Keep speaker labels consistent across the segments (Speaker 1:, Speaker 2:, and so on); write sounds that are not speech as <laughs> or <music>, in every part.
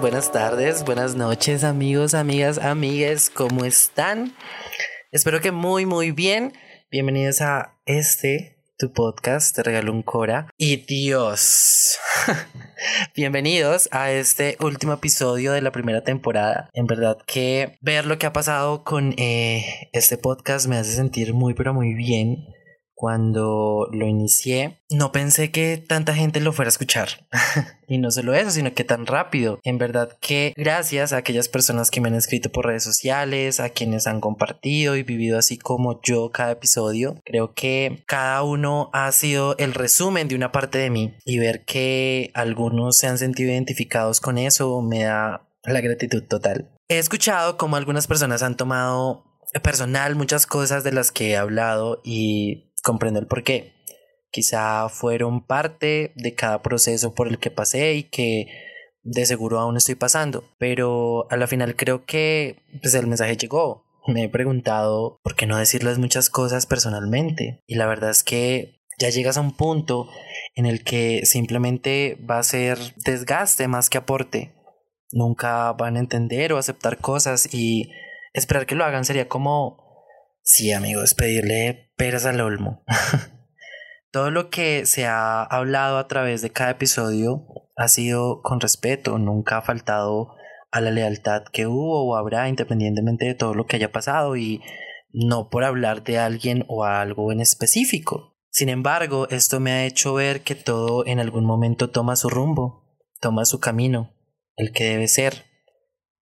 Speaker 1: buenas, tardes, buenas noches amigos, amigas, amigues, ¿cómo están? Espero que muy, muy bien. Bienvenidos a este, tu podcast, Te Regalo un Cora. Y Dios, <laughs> bienvenidos a este último episodio de la primera temporada. En verdad que ver lo que ha pasado con eh, este podcast me hace sentir muy, pero muy bien cuando lo inicié, no pensé que tanta gente lo fuera a escuchar. <laughs> y no solo eso, sino que tan rápido. En verdad que gracias a aquellas personas que me han escrito por redes sociales, a quienes han compartido y vivido así como yo cada episodio, creo que cada uno ha sido el resumen de una parte de mí y ver que algunos se han sentido identificados con eso me da la gratitud total. He escuchado como algunas personas han tomado personal muchas cosas de las que he hablado y comprendo el por qué. Quizá fueron parte de cada proceso por el que pasé y que de seguro aún estoy pasando, pero a la final creo que pues, el mensaje llegó. Me he preguntado por qué no decirles muchas cosas personalmente y la verdad es que ya llegas a un punto en el que simplemente va a ser desgaste más que aporte. Nunca van a entender o aceptar cosas y esperar que lo hagan sería como Sí, amigos, pedirle peras al olmo. <laughs> Todo lo que se ha hablado a través de cada episodio ha sido con respeto, nunca ha faltado a la lealtad que hubo o habrá independientemente de todo lo que haya pasado y no por hablar de alguien o algo en específico. Sin embargo, esto me ha hecho ver que todo en algún momento toma su rumbo, toma su camino, el que debe ser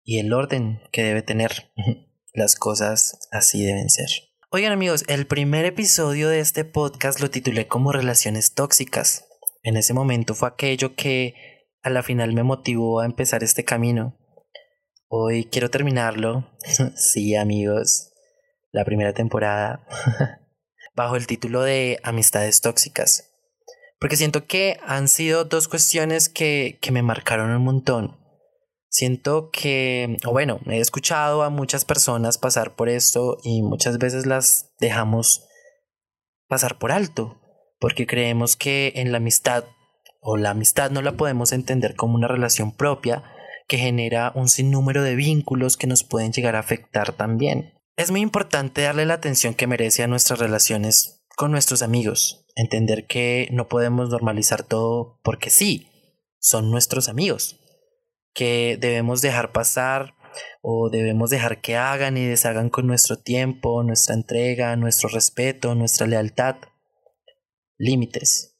Speaker 1: y el orden que debe tener. <laughs> Las cosas así deben ser. Oigan amigos, el primer episodio de este podcast lo titulé como relaciones tóxicas. En ese momento fue aquello que a la final me motivó a empezar este camino. Hoy quiero terminarlo. <laughs> sí amigos, la primera temporada. <laughs> bajo el título de Amistades tóxicas. Porque siento que han sido dos cuestiones que, que me marcaron un montón. Siento que, o bueno, he escuchado a muchas personas pasar por esto y muchas veces las dejamos pasar por alto, porque creemos que en la amistad o la amistad no la podemos entender como una relación propia que genera un sinnúmero de vínculos que nos pueden llegar a afectar también. Es muy importante darle la atención que merece a nuestras relaciones con nuestros amigos, entender que no podemos normalizar todo porque sí, son nuestros amigos que debemos dejar pasar o debemos dejar que hagan y deshagan con nuestro tiempo, nuestra entrega, nuestro respeto, nuestra lealtad. Límites.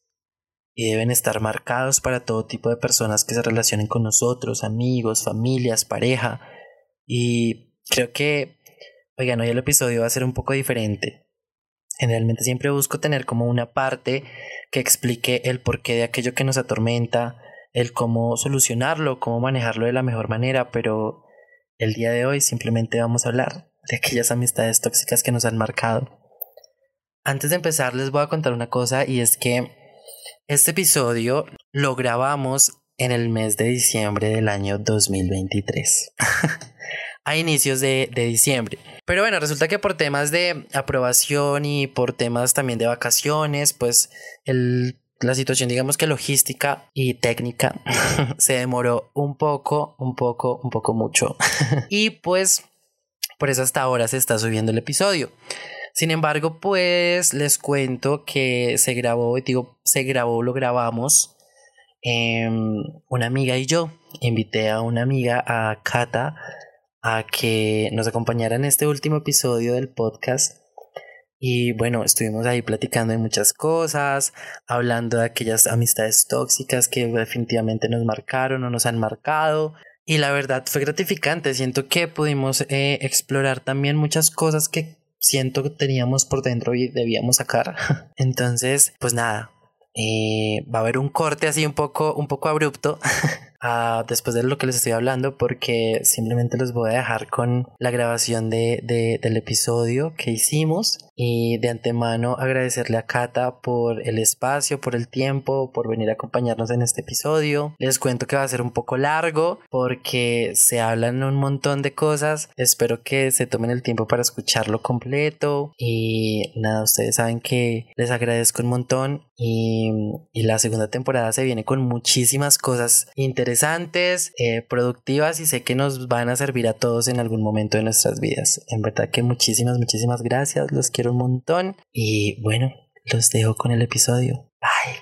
Speaker 1: Y deben estar marcados para todo tipo de personas que se relacionen con nosotros, amigos, familias, pareja. Y creo que, oigan, hoy el episodio va a ser un poco diferente. Generalmente siempre busco tener como una parte que explique el porqué de aquello que nos atormenta, el cómo solucionarlo, cómo manejarlo de la mejor manera, pero el día de hoy simplemente vamos a hablar de aquellas amistades tóxicas que nos han marcado. Antes de empezar les voy a contar una cosa y es que este episodio lo grabamos en el mes de diciembre del año 2023. <laughs> a inicios de, de, diciembre. Pero bueno, resulta que por temas de aprobación y por temas también de vacaciones, pues el la situación, digamos que logística y técnica <laughs> se demoró un poco, un poco, un poco mucho. <laughs> y pues por eso hasta ahora se está subiendo el episodio. Sin embargo, pues les cuento que se grabó, digo, se grabó, lo grabamos em, una amiga y yo. Invité a una amiga, a Kata, a que nos acompañara en este último episodio del podcast y bueno, estuvimos ahí platicando de muchas cosas, hablando de aquellas amistades tóxicas que definitivamente nos marcaron o nos han marcado. Y la verdad fue gratificante, siento que pudimos eh, explorar también muchas cosas que siento que teníamos por dentro y debíamos sacar. <laughs> Entonces, pues nada, eh, va a haber un corte así un poco, un poco abrupto <laughs> después de lo que les estoy hablando porque simplemente los voy a dejar con la grabación de, del episodio que hicimos y de antemano agradecerle a Kata por el espacio, por el tiempo, por venir a acompañarnos en este episodio. Les cuento que va a ser un poco largo porque se hablan un montón de cosas. Espero que se tomen el tiempo para escucharlo completo y nada, ustedes saben que les agradezco un montón y, y la segunda temporada se viene con muchísimas cosas interesantes interesantes, eh, productivas y sé que nos van a servir a todos en algún momento de nuestras vidas. En verdad que muchísimas, muchísimas gracias, los quiero un montón y bueno, los dejo con el episodio. Bye.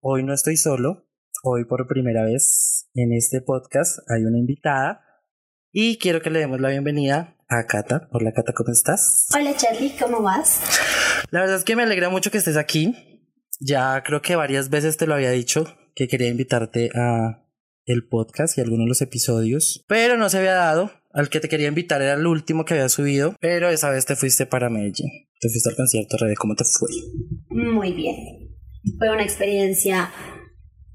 Speaker 1: Hoy no estoy solo, hoy por primera vez en este podcast hay una invitada y quiero que le demos la bienvenida a Cata. Hola Cata, ¿cómo estás?
Speaker 2: Hola Charlie, ¿cómo vas?
Speaker 1: La verdad es que me alegra mucho que estés aquí. Ya creo que varias veces te lo había dicho que quería invitarte a el podcast y algunos de los episodios, pero no se había dado. Al que te quería invitar era el último que había subido, pero esa vez te fuiste para Medellín. Te fuiste al concierto, Rebe, ¿cómo te fue?
Speaker 2: Muy bien. Fue una experiencia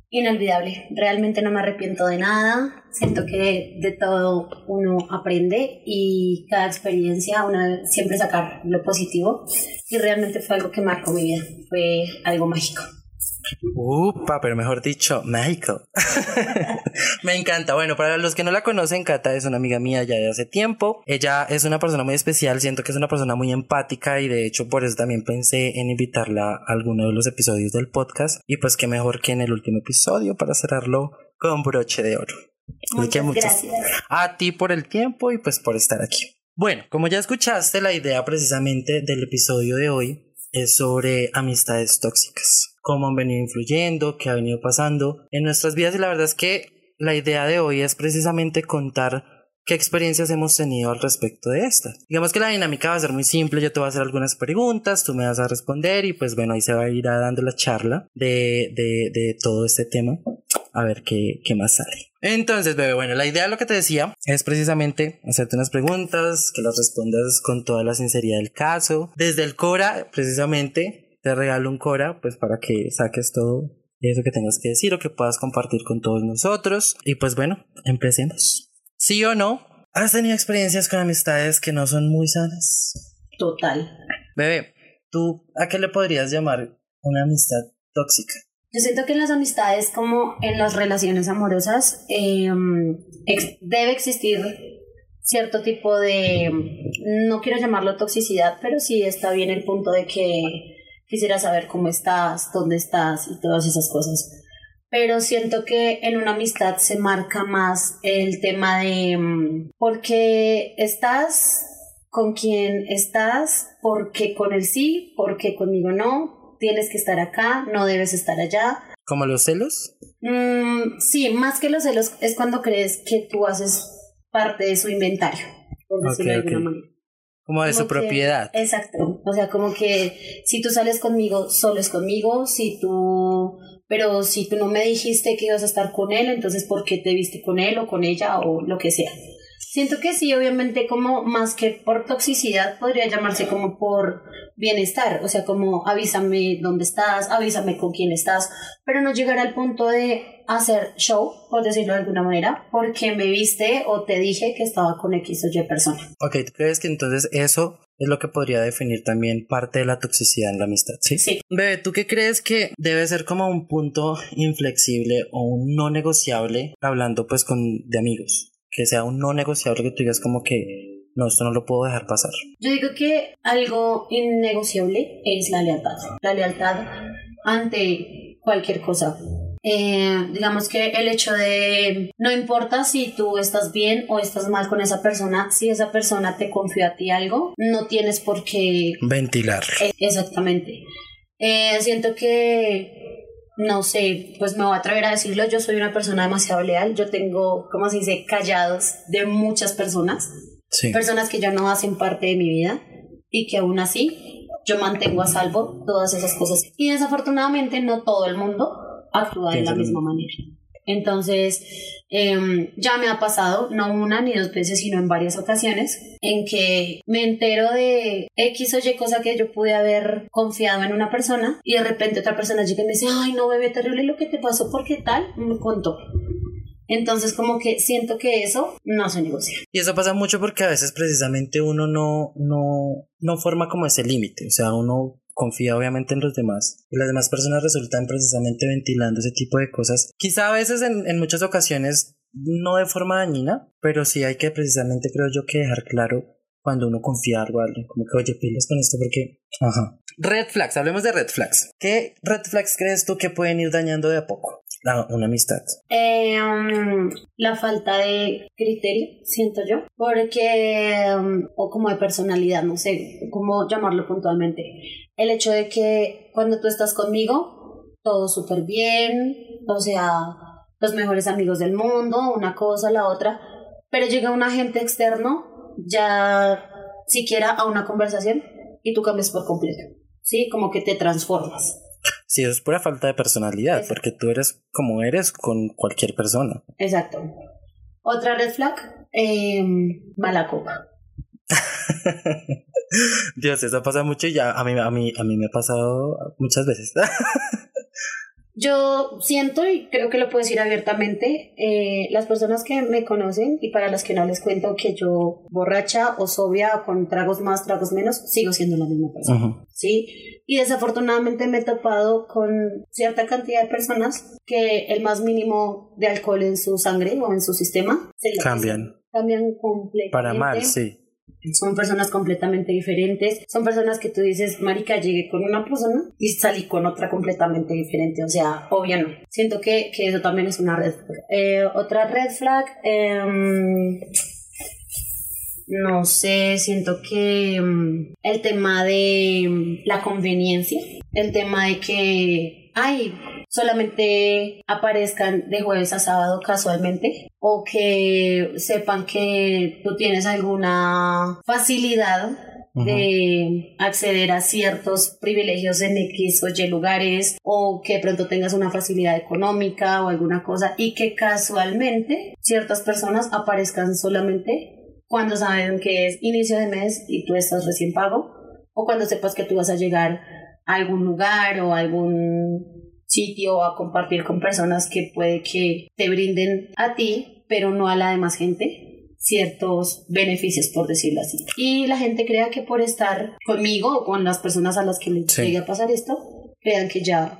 Speaker 2: inolvidable. Realmente no me arrepiento de nada. Siento que de todo uno aprende y cada experiencia uno siempre sacar lo positivo. Y realmente fue algo que marcó mi vida. Fue algo mágico.
Speaker 1: Upa, pero mejor dicho, México. <laughs> Me encanta. Bueno, para los que no la conocen, Cata es una amiga mía ya de hace tiempo. Ella es una persona muy especial, siento que es una persona muy empática y de hecho por eso también pensé en invitarla a alguno de los episodios del podcast. Y pues qué mejor que en el último episodio para cerrarlo con broche de oro.
Speaker 2: Muchas, gracias.
Speaker 1: A ti por el tiempo y pues por estar aquí. Bueno, como ya escuchaste, la idea precisamente del episodio de hoy es sobre amistades tóxicas cómo han venido influyendo, qué ha venido pasando en nuestras vidas y la verdad es que la idea de hoy es precisamente contar qué experiencias hemos tenido al respecto de esta. Digamos que la dinámica va a ser muy simple, yo te voy a hacer algunas preguntas, tú me vas a responder y pues bueno, ahí se va a ir dando la charla de, de, de todo este tema, a ver qué, qué más sale. Entonces, bebé, bueno, la idea de lo que te decía es precisamente hacerte unas preguntas, que las respondas con toda la sinceridad del caso. Desde el Cora, precisamente, te regalo un Cora, pues para que saques todo eso que tengas que decir o que puedas compartir con todos nosotros. Y pues bueno, empecemos. ¿Sí o no? ¿Has tenido experiencias con amistades que no son muy sanas?
Speaker 2: Total.
Speaker 1: Bebé, ¿tú a qué le podrías llamar una amistad tóxica?
Speaker 2: Yo siento que en las amistades, como en las relaciones amorosas, em, debe existir cierto tipo de, no quiero llamarlo toxicidad, pero sí está bien el punto de que quisiera saber cómo estás, dónde estás y todas esas cosas. Pero siento que en una amistad se marca más el tema de mm, por qué estás, con quién estás, por qué con él sí, por qué conmigo no, tienes que estar acá, no debes estar allá.
Speaker 1: ¿Como los celos?
Speaker 2: Mm, sí, más que los celos es cuando crees que tú haces parte de su inventario, por decirlo de alguna manera.
Speaker 1: Como de su propiedad.
Speaker 2: Exacto. O sea, como que si tú sales conmigo, solo es conmigo. Si tú. Pero si tú no me dijiste que ibas a estar con él, entonces ¿por qué te viste con él o con ella o lo que sea? Siento que sí, obviamente, como más que por toxicidad, podría llamarse como por bienestar, o sea, como avísame dónde estás, avísame con quién estás, pero no llegar al punto de hacer show, por decirlo de alguna manera, porque me viste o te dije que estaba con X o Y persona.
Speaker 1: Ok, ¿tú crees que entonces eso es lo que podría definir también parte de la toxicidad en la amistad, ¿sí?
Speaker 2: Sí.
Speaker 1: Bebe, ¿tú qué crees que debe ser como un punto inflexible o un no negociable hablando pues con de amigos? que sea un no negociable que tú digas como que no, esto no lo puedo dejar pasar.
Speaker 2: Yo digo que algo innegociable es la lealtad. La lealtad ante cualquier cosa. Eh, digamos que el hecho de no importa si tú estás bien o estás mal con esa persona, si esa persona te confía a ti algo, no tienes por qué
Speaker 1: ventilar.
Speaker 2: Eh, exactamente. Eh, siento que no sé, pues me voy a atrever a decirlo, yo soy una persona demasiado leal, yo tengo, como se dice, callados de muchas personas, personas que ya no hacen parte de mi vida y que aún así yo mantengo a salvo todas esas cosas. Y desafortunadamente no todo el mundo actúa de la misma manera. Entonces, em, ya me ha pasado, no una ni dos veces, sino en varias ocasiones, en que me entero de X o Y cosa que yo pude haber confiado en una persona y de repente otra persona llega y me dice, ay, no, bebé, terrible lo que te pasó, ¿por qué tal? Me contó. Entonces como que siento que eso no se negocia.
Speaker 1: Y eso pasa mucho porque a veces precisamente uno no, no, no forma como ese límite, o sea, uno confía obviamente en los demás y las demás personas resultan precisamente ventilando ese tipo de cosas. Quizá a veces en, en muchas ocasiones no de forma dañina, pero sí hay que precisamente creo yo que dejar claro cuando uno confía algo a alguien, como que oye, pilas con esto porque... Red flags, hablemos de red flags. ¿Qué red flags crees tú que pueden ir dañando de a poco una amistad?
Speaker 2: Eh, um, la falta de criterio, siento yo, porque, um, o como de personalidad, no sé cómo llamarlo puntualmente. El hecho de que cuando tú estás conmigo, todo súper bien, o sea, los mejores amigos del mundo, una cosa, la otra, pero llega un agente externo, ya siquiera a una conversación, y tú cambias por completo, ¿sí? Como que te transformas.
Speaker 1: Sí, eso es pura falta de personalidad, porque tú eres como eres con cualquier persona.
Speaker 2: Exacto. Otra red flag, eh, mala copa. <laughs> <laughs>
Speaker 1: Dios, eso pasa mucho y ya a mí, a mí, a mí me ha pasado muchas veces. <laughs>
Speaker 2: Yo siento y creo que lo puedo decir abiertamente, eh, las personas que me conocen y para las que no les cuento que yo borracha o sobria o con tragos más, tragos menos, sigo siendo la misma persona, ¿sí? Y desafortunadamente me he topado con cierta cantidad de personas que el más mínimo de alcohol en su sangre o en su sistema
Speaker 1: se cambian.
Speaker 2: Cambian completamente.
Speaker 1: Para mal, sí
Speaker 2: son personas completamente diferentes, son personas que tú dices, marica, llegué con una persona y salí con otra completamente diferente, o sea, obvio no. Siento que, que eso también es una red flag. Eh, otra red flag, em, no sé, siento que em, el tema de la conveniencia, el tema de que, ay, solamente aparezcan de jueves a sábado casualmente o que sepan que tú tienes alguna facilidad de acceder a ciertos privilegios en X o Y lugares o que pronto tengas una facilidad económica o alguna cosa y que casualmente ciertas personas aparezcan solamente cuando saben que es inicio de mes y tú estás recién pago o cuando sepas que tú vas a llegar a algún lugar o algún sitio a compartir con personas que puede que te brinden a ti, pero no a la demás gente ciertos beneficios, por decirlo así. Y la gente crea que por estar conmigo o con las personas a las que les llegue a pasar esto, crean que ya,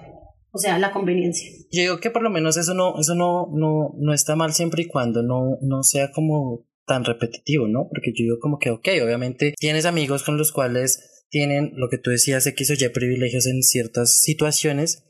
Speaker 2: o sea, la conveniencia.
Speaker 1: Yo digo que por lo menos eso no, eso no, no, no está mal siempre y cuando no, no sea como tan repetitivo, ¿no? Porque yo digo como que, ok, obviamente tienes amigos con los cuales tienen lo que tú decías, X o Y privilegios en ciertas situaciones,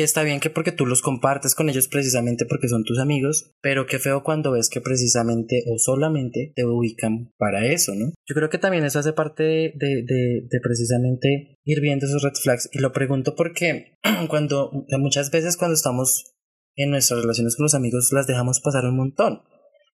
Speaker 1: que está bien que porque tú los compartes con ellos precisamente porque son tus amigos, pero qué feo cuando ves que precisamente o solamente te ubican para eso, ¿no? Yo creo que también eso hace parte de, de, de, precisamente ir viendo esos red flags y lo pregunto porque <clears throat> cuando muchas veces cuando estamos en nuestras relaciones con los amigos las dejamos pasar un montón.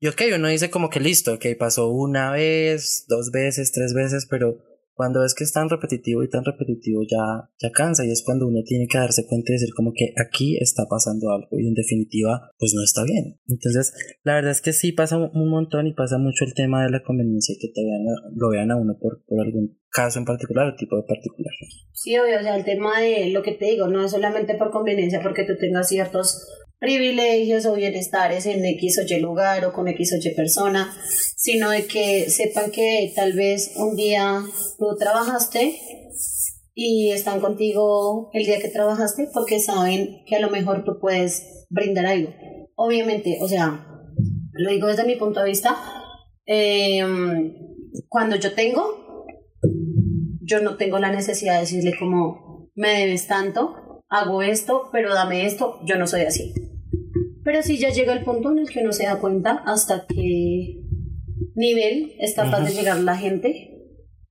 Speaker 1: Y ok, uno dice como que listo, ok, pasó una vez, dos veces, tres veces, pero cuando es que es tan repetitivo y tan repetitivo ya, ya cansa y es cuando uno tiene que darse cuenta y decir como que aquí está pasando algo y en definitiva pues no está bien. Entonces la verdad es que sí pasa un montón y pasa mucho el tema de la conveniencia que te vean lo vean a uno por, por algún caso en particular o tipo de particular.
Speaker 2: Sí, obvio, o sea, el tema de lo que te digo, no es solamente por conveniencia porque tú tengas ciertos privilegios o bienestares en X o Y lugar o con X o Y persona, sino de que sepan que tal vez un día tú trabajaste y están contigo el día que trabajaste porque saben que a lo mejor tú puedes brindar algo. Obviamente, o sea, lo digo desde mi punto de vista, em, cuando yo tengo, yo no tengo la necesidad de decirle como, me debes tanto, hago esto, pero dame esto, yo no soy así. Pero sí ya llega el punto en el que uno se da cuenta hasta qué nivel es capaz de llegar la gente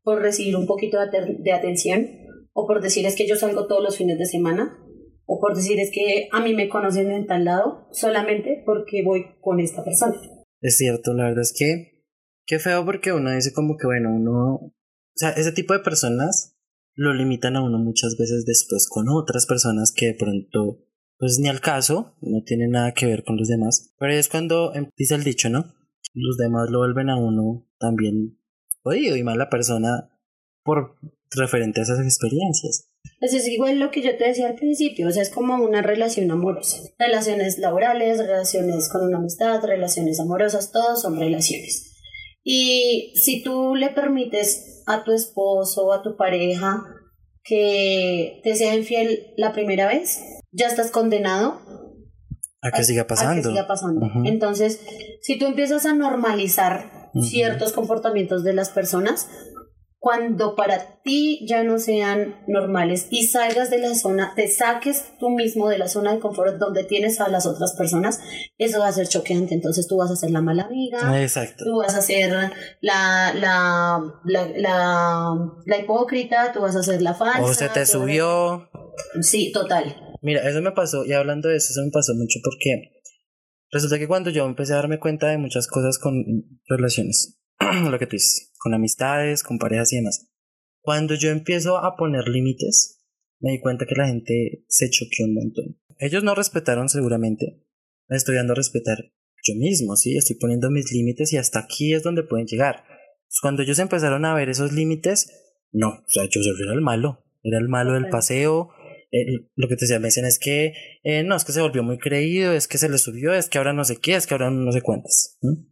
Speaker 2: por recibir un poquito de, atención o por decir es que yo salgo todos los fines de semana o por decir es que a mí me conocen en tal lado solamente porque voy con esta persona.
Speaker 1: Es cierto, la verdad es que qué feo porque uno dice como que bueno, uno, o sea, ese tipo de personas lo limitan a uno muchas veces después con otras personas que de pronto pues ni al caso, no tiene nada que ver con los demás. Pero es cuando em, dice el dicho, ¿no? Los demás lo vuelven a uno también oído y mala persona por referente a esas experiencias.
Speaker 2: Pues es igual lo que yo te decía al principio, o sea, es como una relación amorosa. Relaciones laborales, relaciones con una amistad, relaciones amorosas, todos son relaciones. Y si tú le permites a tu esposo o a tu pareja que te sea infiel la primera vez, ya estás condenado
Speaker 1: a que siga pasando.
Speaker 2: siga pasando. Entonces, si tú empiezas a normalizar ciertos comportamientos de las personas, cuando para ti ya no sean normales y salgas de la zona, te saques tú mismo de la zona de confort donde tienes a las otras personas, eso va a ser choqueante. Entonces tú vas a ser la mala amiga,
Speaker 1: Exacto.
Speaker 2: tú vas a ser la, la, la, la, la hipócrita, tú vas a ser la falsa.
Speaker 1: O se te subió.
Speaker 2: Sí, total.
Speaker 1: Mira, eso me pasó, y hablando de eso, eso me pasó mucho porque resulta que cuando yo empecé a darme cuenta de muchas cosas con relaciones, <clears throat> lo que tú dices, con amistades, con parejas y demás, cuando yo empiezo a poner límites, me di cuenta que la gente se choqueó un montón. Ellos no respetaron seguramente, me estoy dando a respetar yo mismo, ¿sí? Estoy poniendo mis límites y hasta aquí es donde pueden llegar. Pues Cuando ellos empezaron a ver esos límites, no, o sea, yo era el malo, era el malo del paseo, eh, lo que te decía, me dicen es que eh, no, es que se volvió muy creído, es que se le subió, es que ahora no sé qué, es que ahora no sé cuántas. ¿m?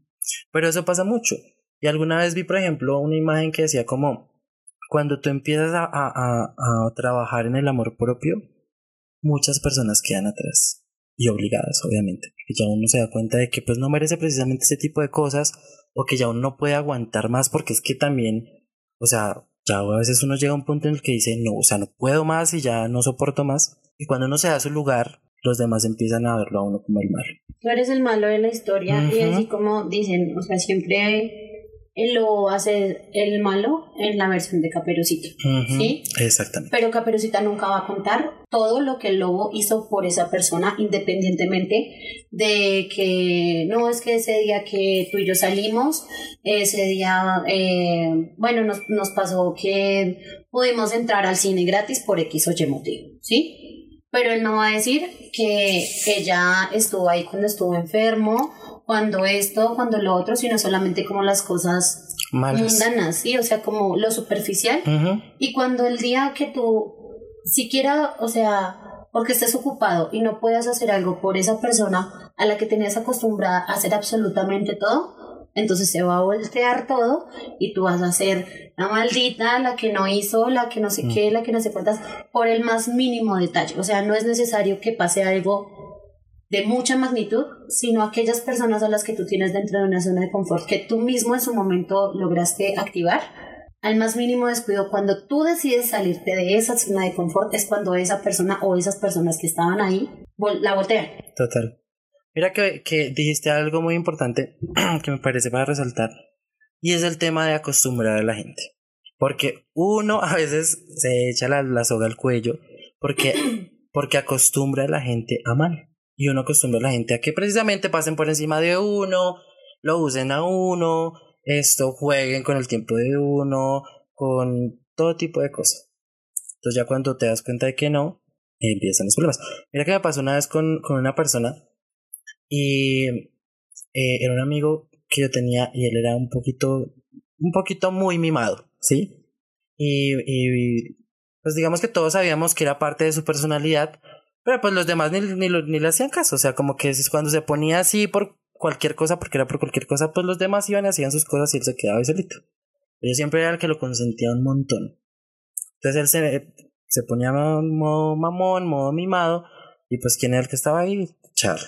Speaker 1: Pero eso pasa mucho. Y alguna vez vi, por ejemplo, una imagen que decía como, cuando tú empiezas a, a, a, trabajar en el amor propio, muchas personas quedan atrás. Y obligadas, obviamente. Y ya uno se da cuenta de que pues no merece precisamente ese tipo de cosas o que ya uno no puede aguantar más porque es que también, o sea, ya a veces uno llega a un punto en el que dice, no, o sea, no puedo más y ya no soporto más. Y cuando uno se da su lugar, los demás empiezan a verlo a uno como el malo.
Speaker 2: Tú eres el malo de la historia y así como dicen, o sea, siempre él lo hace el malo en la versión de Caperucita. Sí.
Speaker 1: Exactamente.
Speaker 2: Pero Caperucita nunca va a contar todo lo que el lobo hizo por esa persona, independientemente de que no es que ese día que tú y yo salimos, ese día, eh, bueno, nos, nos pasó que pudimos entrar al cine gratis por X o Y motivo, ¿sí? Pero él no va a decir que ella estuvo ahí cuando estuvo enfermo, cuando esto, cuando lo otro, sino solamente como las cosas
Speaker 1: Malas.
Speaker 2: mundanas, ¿sí? O sea, como lo superficial.
Speaker 1: Ujú,
Speaker 2: Y cuando el día que tú siquiera, o sea, porque estés ocupado y no puedas hacer algo por esa persona a la que tenías acostumbrada a hacer absolutamente todo, entonces se va a voltear todo y tú vas a ser la maldita, la que no hizo, la que no sé
Speaker 1: Mm.
Speaker 2: qué, la que no sé cuántas, por el más mínimo detalle. O sea, no es necesario que pase algo de mucha magnitud, sino aquellas personas a las que tú tienes dentro de una zona de confort que tú mismo en su momento lograste activar. Al más mínimo descuido, cuando tú decides salirte de esa zona de confort, es cuando esa persona o esas personas que estaban ahí vol- la voltean.
Speaker 1: Total. Mira que, que dijiste algo muy importante <clears throat> que me parece para resaltar y es el tema de acostumbrar a la gente. Porque uno a veces se echa la, la soga al cuello porque, <clears throat> porque acostumbra a la gente a mal. Y uno acostumbra a la gente a que precisamente pasen por encima de uno, lo usen a uno, esto, jueguen con el tiempo de uno, con todo tipo de cosas. Entonces ya cuando te das cuenta de que no, empiezan los problemas. Mira que me pasó una vez con, con una persona y eh, era un amigo que yo tenía y él era un poquito, un poquito muy mimado, ¿sí? Y, y pues digamos que todos sabíamos que era parte de su personalidad, pero pues los demás ni, ni, ni le hacían caso, o sea, como que cuando se ponía así por cualquier cosa, porque era por cualquier cosa, pues los demás iban y hacían sus cosas y él se quedaba ahí solito. Yo siempre era el que lo consentía un montón. Entonces él se, se ponía modo mamón, modo mimado, y pues quién era el que estaba ahí, Charlie.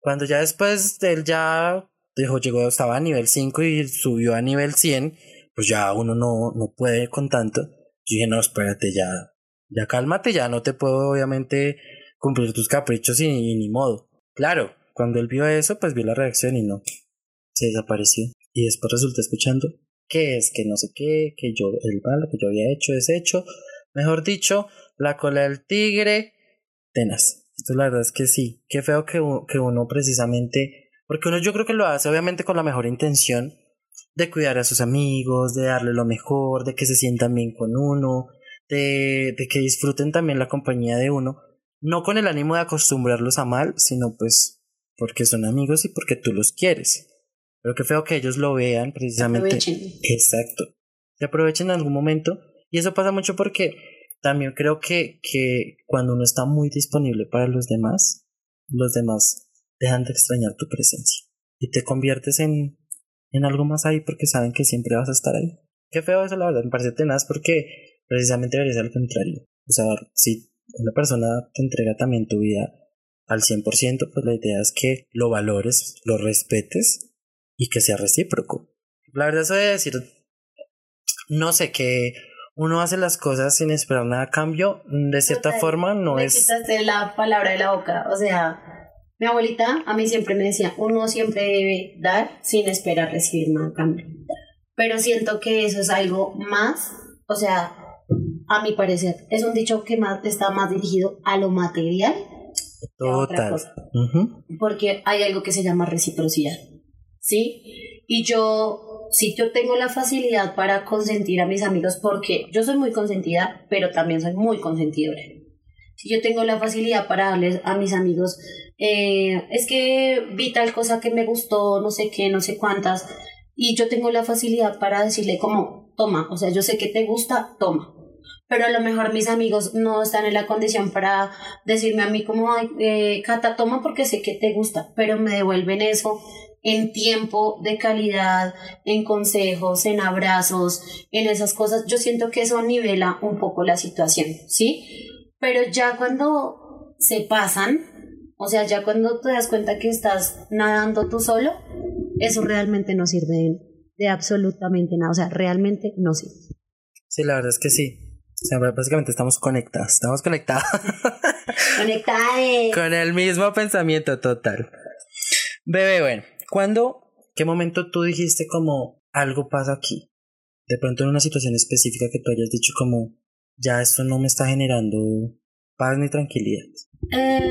Speaker 1: Cuando ya después él ya dijo, llegó, estaba a nivel 5 y subió a nivel 100, pues ya uno no, no puede con tanto. Yo dije, no, espérate, ya, ya cálmate, ya no te puedo obviamente cumplir tus caprichos y, ni modo. Claro, cuando él vio eso, pues vio la reacción y no, se desapareció. Y después resulta escuchando que es que no sé qué, que yo, el mal, que yo había hecho, deshecho. Mejor dicho, la cola del tigre, tenaz. Esto la verdad es que sí, qué feo que, que uno precisamente, porque uno yo creo que lo hace obviamente con la mejor intención de cuidar a sus amigos, de darle lo mejor, de que se sientan bien con uno, de, de que disfruten también la compañía de uno, no con el ánimo de acostumbrarlos a mal, sino pues porque son amigos y porque tú los quieres. Pero qué feo que ellos lo vean precisamente.
Speaker 2: Aprovechen.
Speaker 1: Exacto. Se aprovechen en algún momento. Y eso pasa mucho porque también creo que, que cuando uno está muy disponible para los demás, los demás dejan de extrañar tu presencia. Y te conviertes en, en algo más ahí porque saben que siempre vas a estar ahí. Qué feo eso, la verdad. Me parece tenaz porque precisamente debería ser al contrario. O sea, si una persona te entrega también tu vida al 100%, pues la idea es que lo valores, lo respetes y que sea recíproco. La verdad, eso de decir no sé, que uno hace las cosas sin esperar nada a cambio, de cierta forma no es...
Speaker 2: quitaste la palabra de la boca, o sea, mi abuelita a mí siempre me decía, uno siempre debe dar sin esperar recibir nada a cambio. Pero siento que eso es algo más, o sea, a mi parecer, es un dicho que más está más dirigido a lo material. que a otra
Speaker 1: Total.
Speaker 2: cosa. Porque hay algo que se llama reciprocidad, ¿sí? Y yo, si yo tengo la facilidad para consentir a mis amigos, porque yo soy muy consentida, pero también soy muy consentidora. Si yo tengo la facilidad para darles a mis amigos, eh, es que vi tal cosa que me gustó, no sé qué, no sé cuántas, y yo tengo la facilidad para decirle como, toma, o sea, yo sé que te gusta, toma. Pero a lo mejor mis amigos no están en la condición para decirme a mí como, eh, Cata, toma porque sé que te gusta, pero me devuelven eso en tiempo de calidad, en consejos, en abrazos, en esas cosas. Yo siento que eso nivela un poco la situación, ¿sí? Pero ya cuando se pasan, o sea, ya cuando te das cuenta que estás nadando tú solo, eso realmente no sirve de, de absolutamente nada, o sea, realmente no sirve.
Speaker 1: Sí, la verdad es que sí. O sea, básicamente estamos conectados, estamos conectados <laughs>
Speaker 2: Conectae.
Speaker 1: con el mismo pensamiento total. Bebé, bueno, ¿cuándo, qué momento tú dijiste como algo pasa aquí? De pronto en una situación específica que tú hayas dicho como, ya esto no me está generando paz ni tranquilidad.
Speaker 2: Eh,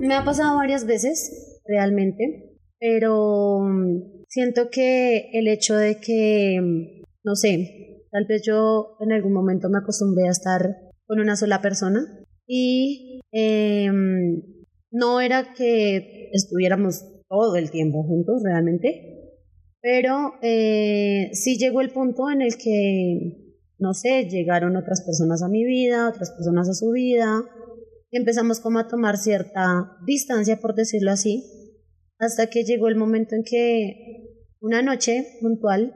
Speaker 2: me ha pasado varias veces, realmente, pero mm, siento que el hecho de que, mm, no sé, tal vez yo en algún momento me acostumbré a estar con una sola persona y eh, no era que estuviéramos todo el tiempo juntos realmente, pero eh, sí llegó el punto en el que, no sé, llegaron otras personas a mi vida, otras personas a su vida, empezamos como a tomar cierta distancia, por decirlo así, hasta que llegó el momento en que una noche puntual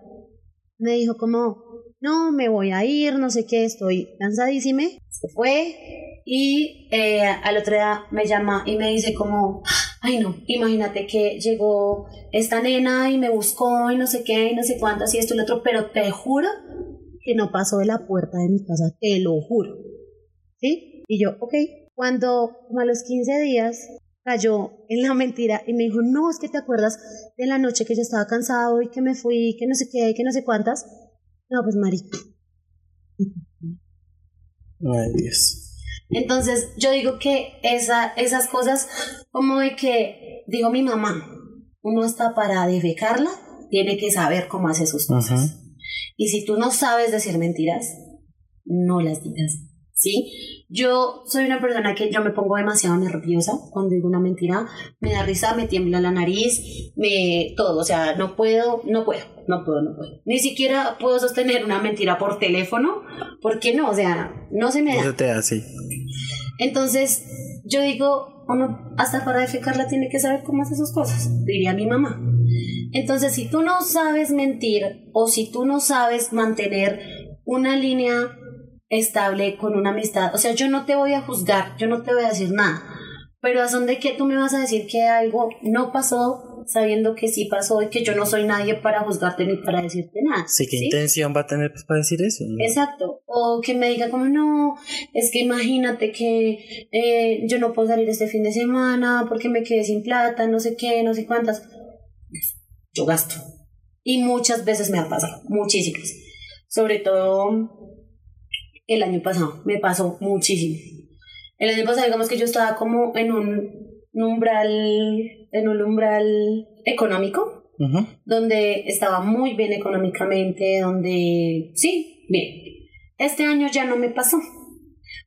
Speaker 2: me dijo como, no, me voy a ir, no sé qué, estoy cansadísima, se fue y eh, al otro día me llama y me dice como, ay no, imagínate que llegó esta nena y me buscó y no sé qué, y no sé cuántas y esto y lo otro, pero te juro que no pasó de la puerta de mi casa, te lo juro. ¿Sí? Y yo, ok. Cuando como a los 15 días cayó en la mentira y me dijo, no, es que te acuerdas de la noche que yo estaba cansado y que me fui, que no sé qué, que no sé cuántas. No, pues marica.
Speaker 1: Ay, Dios.
Speaker 2: Entonces yo digo que esa, esas cosas, como de que, digo mi mamá, uno está para defecarla, tiene que saber cómo hace sus cosas.
Speaker 1: Ajá.
Speaker 2: Y si tú no sabes decir mentiras, no las digas. ¿Sí? Yo soy una persona que yo me pongo demasiado nerviosa cuando digo una mentira, me da risa, me tiembla la nariz, me todo, o sea, no puedo, no puedo, no puedo, no puedo. Ni siquiera puedo sostener una mentira por teléfono, porque no, o sea, no se me da.
Speaker 1: Te da así.
Speaker 2: Entonces, yo digo, uno hasta para defecarla tiene que saber cómo hacer sus cosas, diría mi mamá. Entonces, si tú no sabes mentir o si tú no sabes mantener una línea estable con una amistad, o sea, yo no te voy a juzgar, yo no te voy a decir nada, pero a son de que tú me vas a decir que algo no pasó sabiendo que sí pasó y que yo no soy nadie para juzgarte ni para decirte nada.
Speaker 1: Sí, ¿qué intención va a tener pues, para decir eso? no?
Speaker 2: Exacto. O que me diga como, no, es que imagínate que eh, yo no puedo salir este fin de semana porque me quedé sin plata, no sé qué, no sé cuántas. Yo gasto. Y muchas veces me ha pasado, muchísimas. Sobre todo el año pasado, me pasó muchísimo. El año pasado, digamos que yo estaba como en un umbral, en un umbral económico, donde estaba muy bien económicamente, donde sí, bien. Este año ya no me pasó.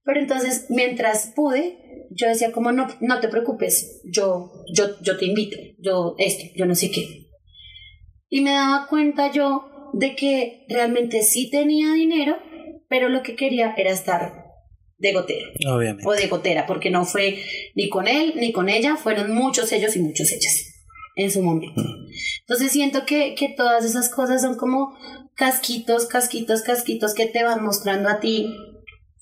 Speaker 2: Pero entonces, mientras pude, yo decía como no, no te preocupes, yo, yo, yo te invito, yo esto, yo no sé qué. Y me daba cuenta yo de que realmente sí tenía dinero, pero lo que quería era estar de gotero
Speaker 1: Obviamente.
Speaker 2: o de gotera, porque no fue ni con él ni con ella, fueron muchos ellos y muchos ellas en su momento. Entonces siento que, que todas esas cosas son como casquitos, casquitos, casquitos que te van mostrando a ti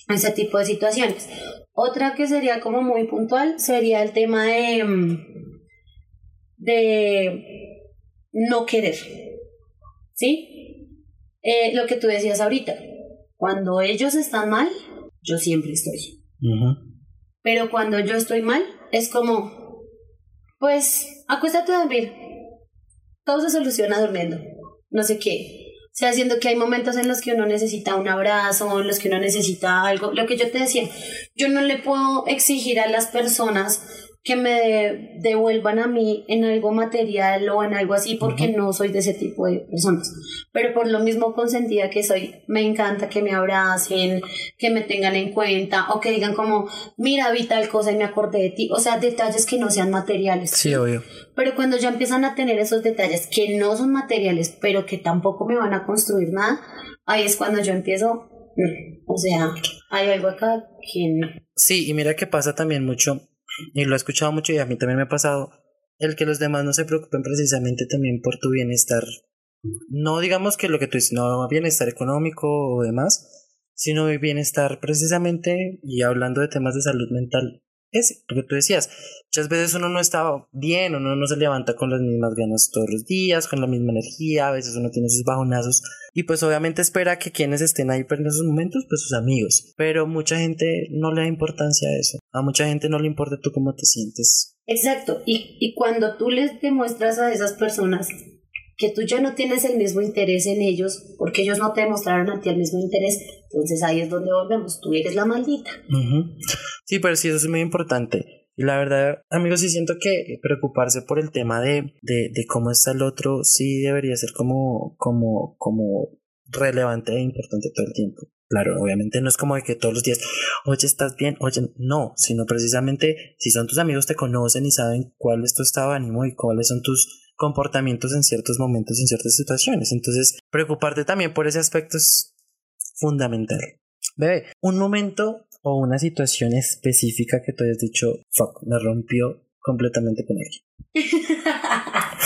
Speaker 2: ese tipo de situaciones. Otra que sería como muy puntual sería el tema de, mm, de no querer, ¿sí? eh, lo que tú decías ahorita, cuando ellos están mal, yo siempre estoy. Pero cuando yo estoy mal, es como, pues, acuéstate a dormir. Todo se soluciona durmiendo. No sé qué. O sea, haciendo que hay momentos en los que uno necesita un abrazo, en los que uno necesita algo. Lo que yo te decía, yo no le puedo exigir a las personas que me devuelvan a mí en algo material o en algo así porque no soy de ese tipo de personas. Pero por lo mismo consentida que soy, me encanta que me abracen, que me tengan en cuenta o que digan como, mira, vi tal cosa y me acordé de ti. O sea, detalles que no sean materiales.
Speaker 1: Sí, obvio.
Speaker 2: Pero cuando ya empiezan a tener esos detalles que no son materiales, pero que tampoco me van a construir nada, ahí es cuando yo empiezo, mm, o sea, hay algo acá que no.
Speaker 1: Sí, y mira que pasa también mucho y lo he escuchado mucho y a mí también me ha pasado, el que los demás no se preocupen precisamente también por tu bienestar. No digamos que lo que tú dices, no bienestar económico o demás, sino bienestar precisamente, y hablando de temas de salud mental, es lo que tú decías. Muchas veces uno no está bien, uno no se levanta con las mismas ganas todos los días, con la misma energía, a veces uno tiene sus bajonazos y pues obviamente espera que quienes estén ahí en esos momentos, pues sus amigos. Pero mucha gente no le da importancia a eso. A mucha gente no le importa tú cómo te sientes.
Speaker 2: Exacto. Y, y cuando tú les demuestras a esas personas que tú ya no tienes el mismo interés en ellos, porque ellos no te demostraron a ti el mismo interés, entonces ahí es donde volvemos, tú eres la maldita.
Speaker 1: Sí, pero sí, eso es muy importante. Y la verdad, amigos, sí siento que preocuparse por el tema de, de, de cómo está el otro, sí debería ser como, como, como relevante e importante todo el tiempo. Claro, obviamente no es como de que todos los días, oye, ¿estás bien? Oye, no, sino precisamente si son tus amigos, te conocen y saben cuál es tu estado de ánimo y cuáles son tus comportamientos en ciertos momentos, en ciertas situaciones. Entonces, preocuparte también por ese aspecto es fundamental. Bebé, un momento o una situación específica que tú hayas dicho, fuck, me rompió completamente con ella. <laughs>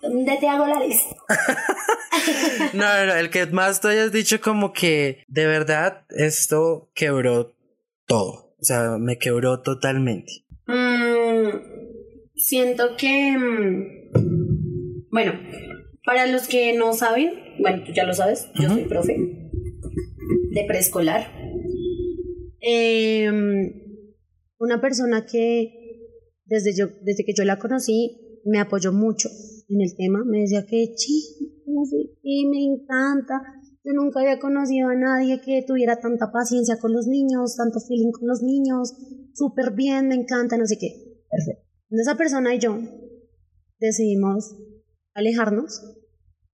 Speaker 2: ¿Dónde te hago la lista? <laughs>
Speaker 1: no, no, no, el que más tú hayas dicho como que de verdad esto quebró todo. O sea, me quebró totalmente.
Speaker 2: Mm, siento que, mm, bueno, para los que no saben, bueno, tú ya lo sabes, yo soy profe de preescolar. Em, una persona que desde, yo, desde que yo la conocí me apoyó mucho en el tema, me decía que y me encanta, yo nunca había conocido a nadie que tuviera tanta paciencia con los niños, tanto feeling con los niños, súper bien, me encanta, no sé qué, perfecto. Esa persona y yo decidimos alejarnos.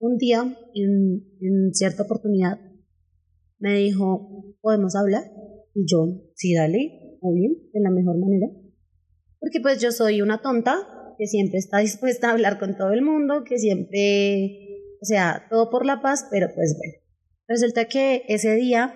Speaker 2: Un día, en, cierta oportunidad, me dijo, ¿podemos hablar? Y yo, sí, dale, muy bien, de la mejor manera. Porque pues yo soy una tonta que siempre está <laughs> dispuesta a hablar con todo el mundo, que siempre, o sea, todo por la paz, pero pues bueno. Resulta que ese día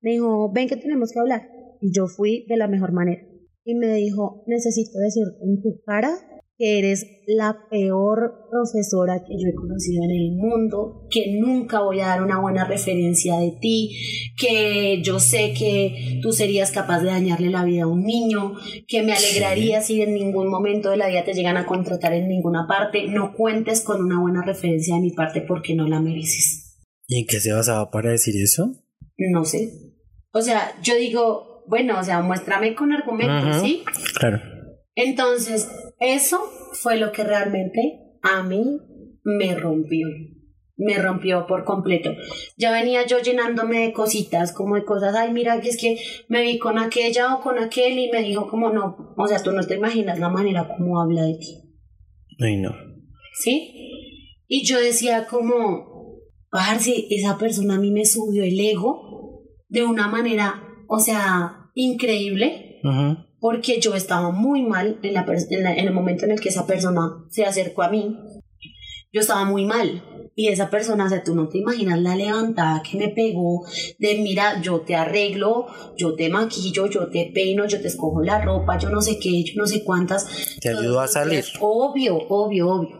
Speaker 2: me dijo, ven que tenemos que hablar. Y yo fui de la mejor manera y me dijo, necesito decir en tu cara que eres la peor profesora que yo he conocido en el mundo, que nunca voy a dar una buena referencia de ti, que yo sé que tú serías capaz de dañarle la vida a un niño, que me alegraría si en ningún momento de la vida te llegan a contratar en ninguna parte, no cuentes con una buena referencia de mi parte porque no la mereces.
Speaker 1: ¿Y en qué se basaba para decir eso?
Speaker 2: No sé. O sea, yo digo, bueno, o sea, muéstrame con argumentos, ¿sí?
Speaker 1: Claro.
Speaker 2: Entonces, eso fue lo que realmente a mí me rompió. Me rompió por completo. Ya venía yo llenándome de cositas, como de cosas, ay, mira, que es que me vi con aquella o con aquel y me dijo como no, o sea, tú no te imaginas la manera como habla de ti.
Speaker 1: Ay, no.
Speaker 2: ¿Sí? Y yo decía como, si esa persona a mí me subió el ego de una manera o sea, increíble, porque yo estaba muy mal en, la, en, el momento en el que esa persona se acercó a mí. Yo estaba muy mal. Y esa persona, o sea, tú no te imaginas la levantada que me pegó de, mira, yo te arreglo, yo te maquillo, yo te peino, yo te escojo la ropa, yo no sé qué, yo no sé cuántas.
Speaker 1: Te ayudo a salir.
Speaker 2: Obvio, obvio, obvio.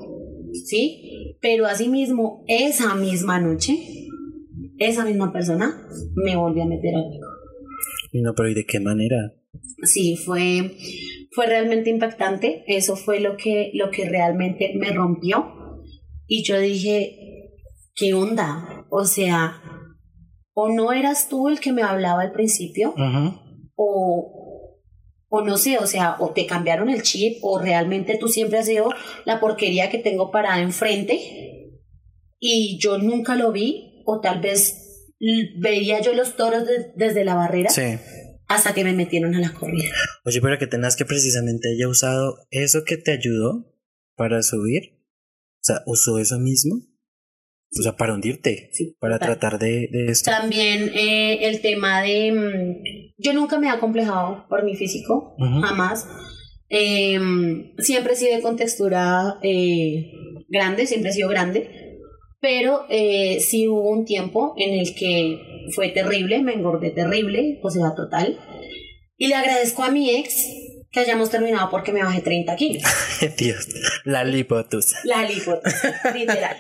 Speaker 2: ¿Sí? Pero asimismo, esa misma noche, esa misma persona me volvió a meter al
Speaker 1: no, pero ¿y de qué manera?
Speaker 2: Sí, fue, fue realmente impactante. Eso fue lo que, lo que realmente me rompió. Y yo dije, ¿qué onda? O sea, o no eras tú el que me hablaba al principio, o, o no sé, o sea, o te cambiaron el chip, o realmente tú siempre has sido la porquería que tengo parada enfrente y yo nunca lo vi, o tal vez veía yo los toros desde la barrera. Hasta que me metieron a la corrida.
Speaker 1: Oye, pero que tengas que precisamente haya usado eso que te ayudó para subir. O sea, usó eso mismo o sea, para hundirte, para tratar de, de esto.
Speaker 2: También eh, el tema de... Mm, yo nunca me he acomplejado por mi físico, jamás. Em, siempre he sido de contextura eh, grande, siempre he sido grande, pero eh, sí hubo un tiempo en el que fue terrible, me engordé terrible, o sea, total. Y le agradezco a mi ex que hayamos terminado porque me bajé 30 kilos. <laughs>
Speaker 1: Dios, la lipotusa.
Speaker 2: La lipotusa, literal.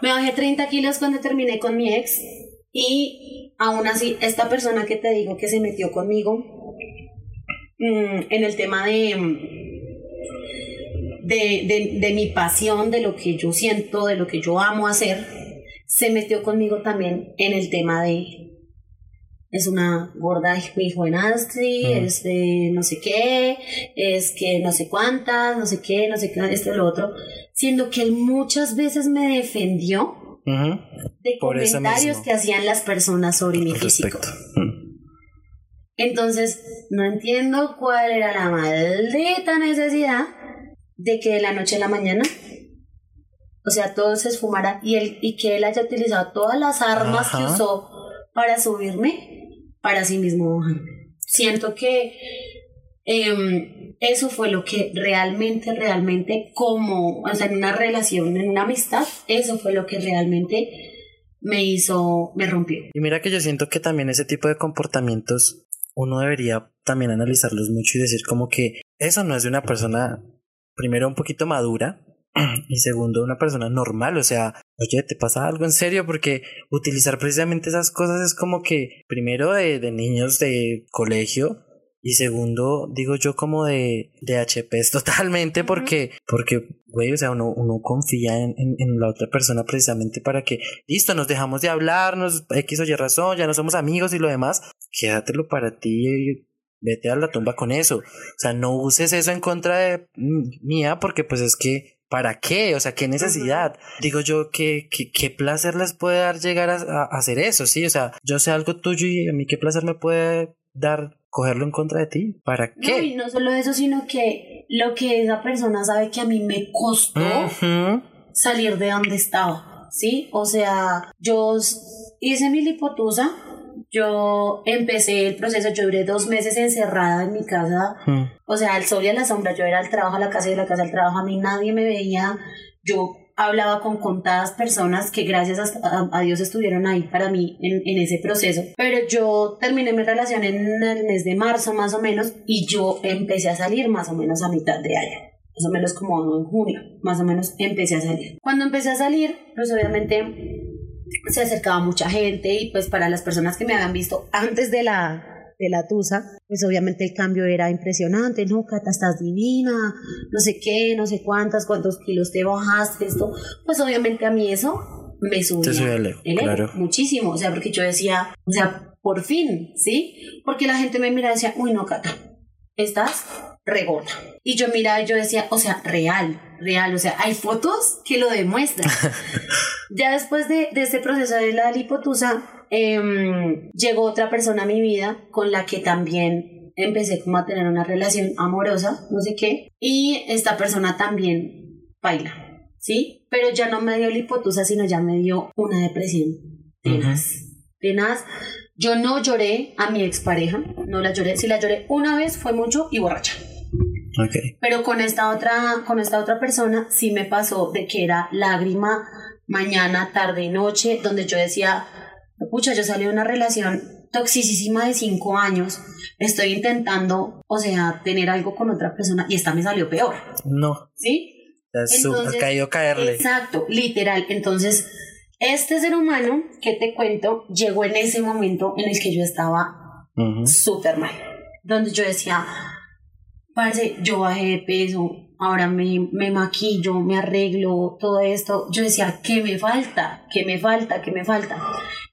Speaker 2: me bajé 30 kilos cuando terminé con mi ex y aún así esta persona que te digo que se metió conmigo mm, en el tema de, de, de mi pasión, de lo que yo siento, de lo que yo amo hacer, se metió conmigo también en el tema de es una gorda hijo de Nasty, mm. es de no sé qué, es que no sé cuántas, no sé qué, no sé qué, esto y lo otro, siendo que él muchas veces me defendió de comentarios que hacían las personas sobre mi físico. Mm. Entonces, no entiendo cuál era la maldita necesidad de que de la noche a la mañana, o sea, todo se esfumara y, él, y que él haya utilizado todas las armas que usó para subirme para sí mismo Siento que em, eso fue lo que realmente, realmente, como, o sea, en una relación, en una amistad, eso fue lo que realmente me hizo, me rompió.
Speaker 1: Y mira que yo siento que también ese tipo de comportamientos uno debería también analizarlos mucho y decir como que eso no es de una persona, primero, un poquito madura, <clears throat> y segundo, una persona normal, o sea, oye, ¿te pasa algo en serio? Porque utilizar precisamente esas cosas es como que, primero, de, de niños de colegio, y segundo, digo yo como de, de HP <laughs> totalmente porque, porque, güey, o sea, uno, uno confía en, en, la otra persona precisamente para que, listo, nos dejamos de hablarnos, X o Y razón, ya no somos amigos y lo demás, quédatelo para ti, vete a la tumba con eso. O sea, no uses eso en contra de mía porque pues es que ¿Para qué? O sea, ¿qué necesidad? Digo yo, ¿qué, ¿qué, placer les puede dar llegar a, hacer eso? Sí, o sea, yo sé algo tuyo y a mí qué placer me puede dar cogerlo en contra de ti. ¿Para qué?
Speaker 2: No, y no solo eso, sino que lo que esa persona sabe que a mí me costó salir de donde estaba, ¿sí? O sea, yo hice mi lipotusa yo empecé el proceso, yo duré dos meses encerrada en mi casa, hmm. o sea, al sol y a la sombra, yo era al trabajo a la casa y de la casa al trabajo, a mí nadie me veía, yo hablaba con contadas personas que gracias a, Dios estuvieron ahí para mí en, en, ese proceso. Pero yo terminé mi relación en el mes de marzo más o menos y yo empecé a salir más o menos a mitad de año. Más o menos como en junio, más o menos empecé a salir. Cuando empecé a salir, pues obviamente se acercaba mucha gente y pues para las personas que me habían visto antes de la, de la tusa, pues obviamente el cambio era impresionante, no, Cata, estás divina, no sé qué, no sé cuántas, cuántos kilos te bajaste, esto, pues obviamente a mí eso me subía el claro. muchísimo, o sea, porque yo decía, o sea, por fin, ¿sí? Porque la gente me miraba y decía, uy, no, Cata, estás regorda. Y yo miraba y yo decía, o sea, real, real, o sea, hay fotos que lo demuestran. <laughs> ya después de, de, este proceso de la lipotusa, em, llegó otra persona a mi vida con la que también empecé como a tener una relación amorosa, no sé qué, y esta persona también baila, ¿sí? Pero ya no me dio lipotusa, sino ya me dio una depresión tenaz, tenaz. Yo no lloré a mi expareja, no la lloré, si la lloré una vez fue mucho y borracha. Pero con esta otra, con esta otra persona sí me pasó de que era lágrima mañana, tarde y noche, donde yo decía, pucha, yo salí de una relación toxicísima de cinco años, estoy intentando, o sea, tener algo con otra persona y esta me salió peor.
Speaker 1: No.
Speaker 2: ¿Sí?
Speaker 1: ha caído caerle.
Speaker 2: Exacto, literal. Entonces, este ser humano que te cuento llegó en ese momento en el que yo estaba súper mal, donde yo decía, Parce, yo bajé de peso, ahora me, me maquillo, me arreglo, todo esto. Yo decía, ¿qué me falta? ¿Qué me falta? ¿Qué me falta?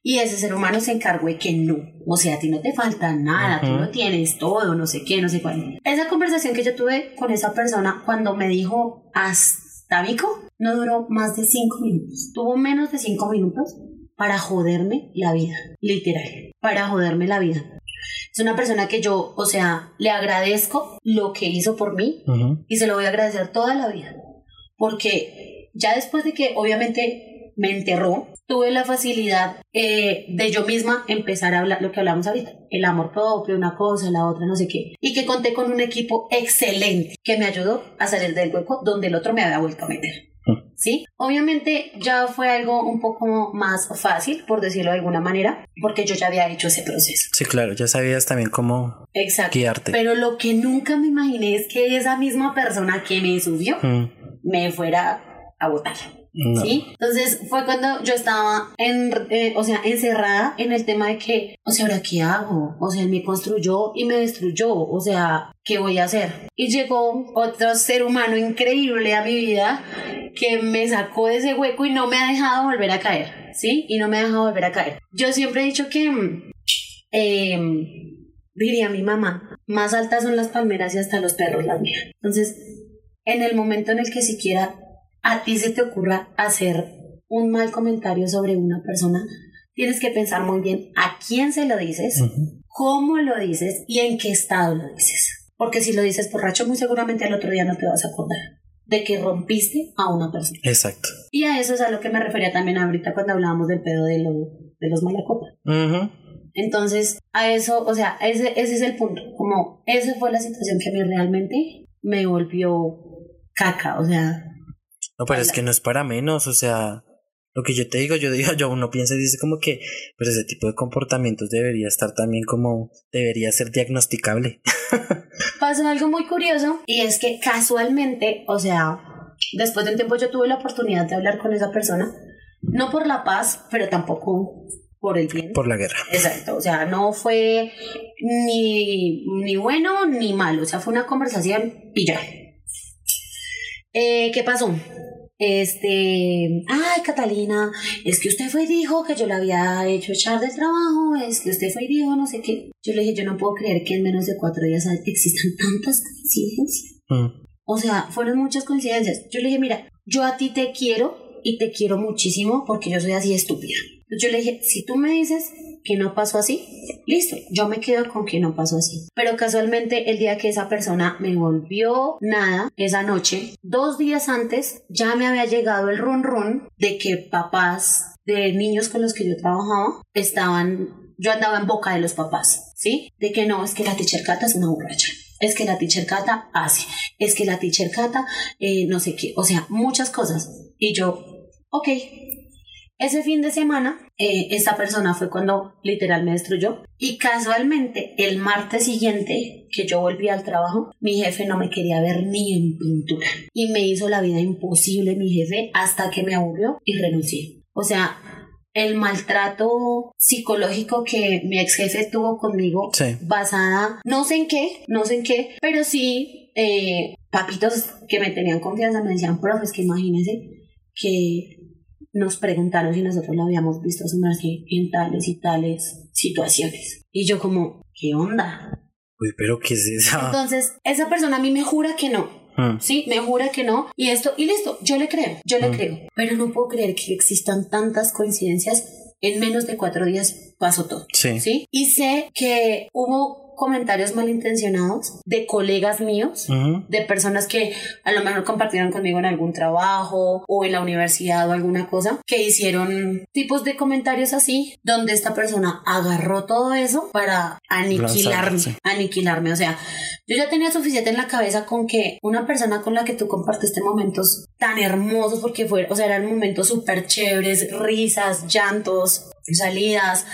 Speaker 2: Y ese ser humano se encargó de que no. O sea, a ti no te falta nada, tú lo tienes todo, no sé qué, no sé cuál. Esa conversación que yo tuve con esa persona cuando me dijo hasta Vico, no duró más de cinco minutos. Tuvo menos de cinco minutos para joderme la vida, literal, para joderme la vida. Es una persona que yo, o sea, le agradezco lo que hizo por mí y se lo voy a agradecer toda la vida. Porque ya después de que obviamente me enterró, tuve la facilidad eh, de yo misma empezar a hablar lo que hablamos ahorita, el amor propio, una cosa, la otra, no sé qué, y que conté con un equipo excelente que me ayudó a salir del hueco donde el otro me había vuelto a meter. ¿Sí? Obviamente ya fue algo un poco más fácil, por decirlo de alguna manera, porque yo ya había hecho ese proceso.
Speaker 1: Sí, claro, ya sabías también cómo
Speaker 2: Exacto.
Speaker 1: guiarte.
Speaker 2: Pero lo que nunca me imaginé es que esa misma persona que me subió
Speaker 1: Mm,
Speaker 2: me fuera a votar. ¿Sí? Entonces fue cuando yo estaba eh, o sea, encerrada en el tema de que, o sea, ¿ahora qué hago? O sea, él me construyó y me destruyó, o sea, ¿qué voy a hacer? Y llegó otro ser humano increíble a mi vida que me sacó de ese hueco y no me ha dejado volver a caer, ¿sí? Y no me ha dejado volver a caer. Yo siempre he dicho que, em, diría mi mamá, más altas son las palmeras y hasta los perros las miran. Entonces, en el momento en el que siquiera a ti se te ocurra hacer un mal comentario sobre una persona, tienes que pensar muy bien a quién se lo dices, cómo lo dices y en qué estado lo dices. Porque si lo dices borracho, muy seguramente al otro día no te vas a acordar de que rompiste a una persona.
Speaker 1: Exacto.
Speaker 2: Y a eso es a lo que me refería también ahorita cuando hablábamos del pedo de, lo, de los malacopas. Entonces, a eso, o sea, ese, ese es el punto. Como, esa fue la situación que a mí realmente me volvió caca, o sea,
Speaker 1: No, pero es que no es para menos, o sea, lo que yo te digo, yo digo, <laughs> yo uno piensa y dice como que, pero ese tipo de comportamientos debería estar también como, debería ser diagnosticable. <laughs>
Speaker 2: pasó algo muy curioso y es que casualmente, o sea, después de un tiempo yo tuve la oportunidad de hablar con esa persona, no por la paz, pero tampoco por el bien.
Speaker 1: Por la guerra.
Speaker 2: Exacto, o sea, no fue ni, ni bueno ni malo, o sea, fue una conversación y ya. Eh, ¿Qué pasó? Este, ay Catalina, es que usted fue y dijo que yo la había hecho echar del trabajo, es que usted fue y dijo no sé qué. Yo le dije, yo no puedo creer que en menos de cuatro días existan tantas coincidencias.
Speaker 1: Mm,
Speaker 2: O sea, fueron muchas coincidencias. Yo le dije, mira, yo a ti te quiero y te quiero muchísimo porque yo soy así estúpida. Yo le dije, si tú me dices que no pasó así, listo, yo me quedo con que no pasó así. Pero casualmente el día que esa persona me volvió nada, esa noche, dos días antes, ya me había llegado el run run de que papás de niños con los que yo trabajaba estaban, yo andaba en boca de los papás, ¿sí? De que no, es que la teacher Cata es una borracha. Es que la teacher Cata hace, es que la teacher Cata eh, no sé qué, o sea, muchas cosas. Y yo, ok, ese fin de semana, eh, esta persona fue cuando literal me destruyó. Y casualmente, el martes siguiente que yo volví al trabajo, mi jefe no me quería ver ni en pintura. Y me hizo la vida imposible mi jefe hasta que me aburrió y renuncié. O sea, el maltrato psicológico que mi ex jefe tuvo conmigo,
Speaker 1: Sí.
Speaker 2: basada, no sé en qué, no sé en qué, pero sí, eh, papitos que me tenían confianza me decían, profe, es que imagínese que nos preguntaron si nosotros lo habíamos visto sumergir en tales y tales situaciones. Y yo como, ¿qué onda?
Speaker 1: Uy, pero ¿qué es esa?
Speaker 2: Entonces, esa persona a mí me jura que no.
Speaker 1: Mm,
Speaker 2: Sí, me jura que no. Y esto, y listo, yo le creo, yo le
Speaker 1: Mm.
Speaker 2: creo. Pero no puedo creer que existan tantas coincidencias. En menos de cuatro días pasó todo.
Speaker 1: Sí.
Speaker 2: ¿Sí? Y sé que hubo comentarios malintencionados de colegas míos de personas que a lo mejor compartieron conmigo en algún trabajo o en la universidad o alguna cosa, que hicieron tipos de comentarios así, donde esta persona agarró todo eso para aniquilarme,
Speaker 1: Lanzarse.
Speaker 2: aniquilarme. O sea, yo ya tenía suficiente en la cabeza con que una persona con la que tú compartiste momentos tan hermosos, porque fue, o sea, eran momentos súper chéveres, risas, llantos, salidas,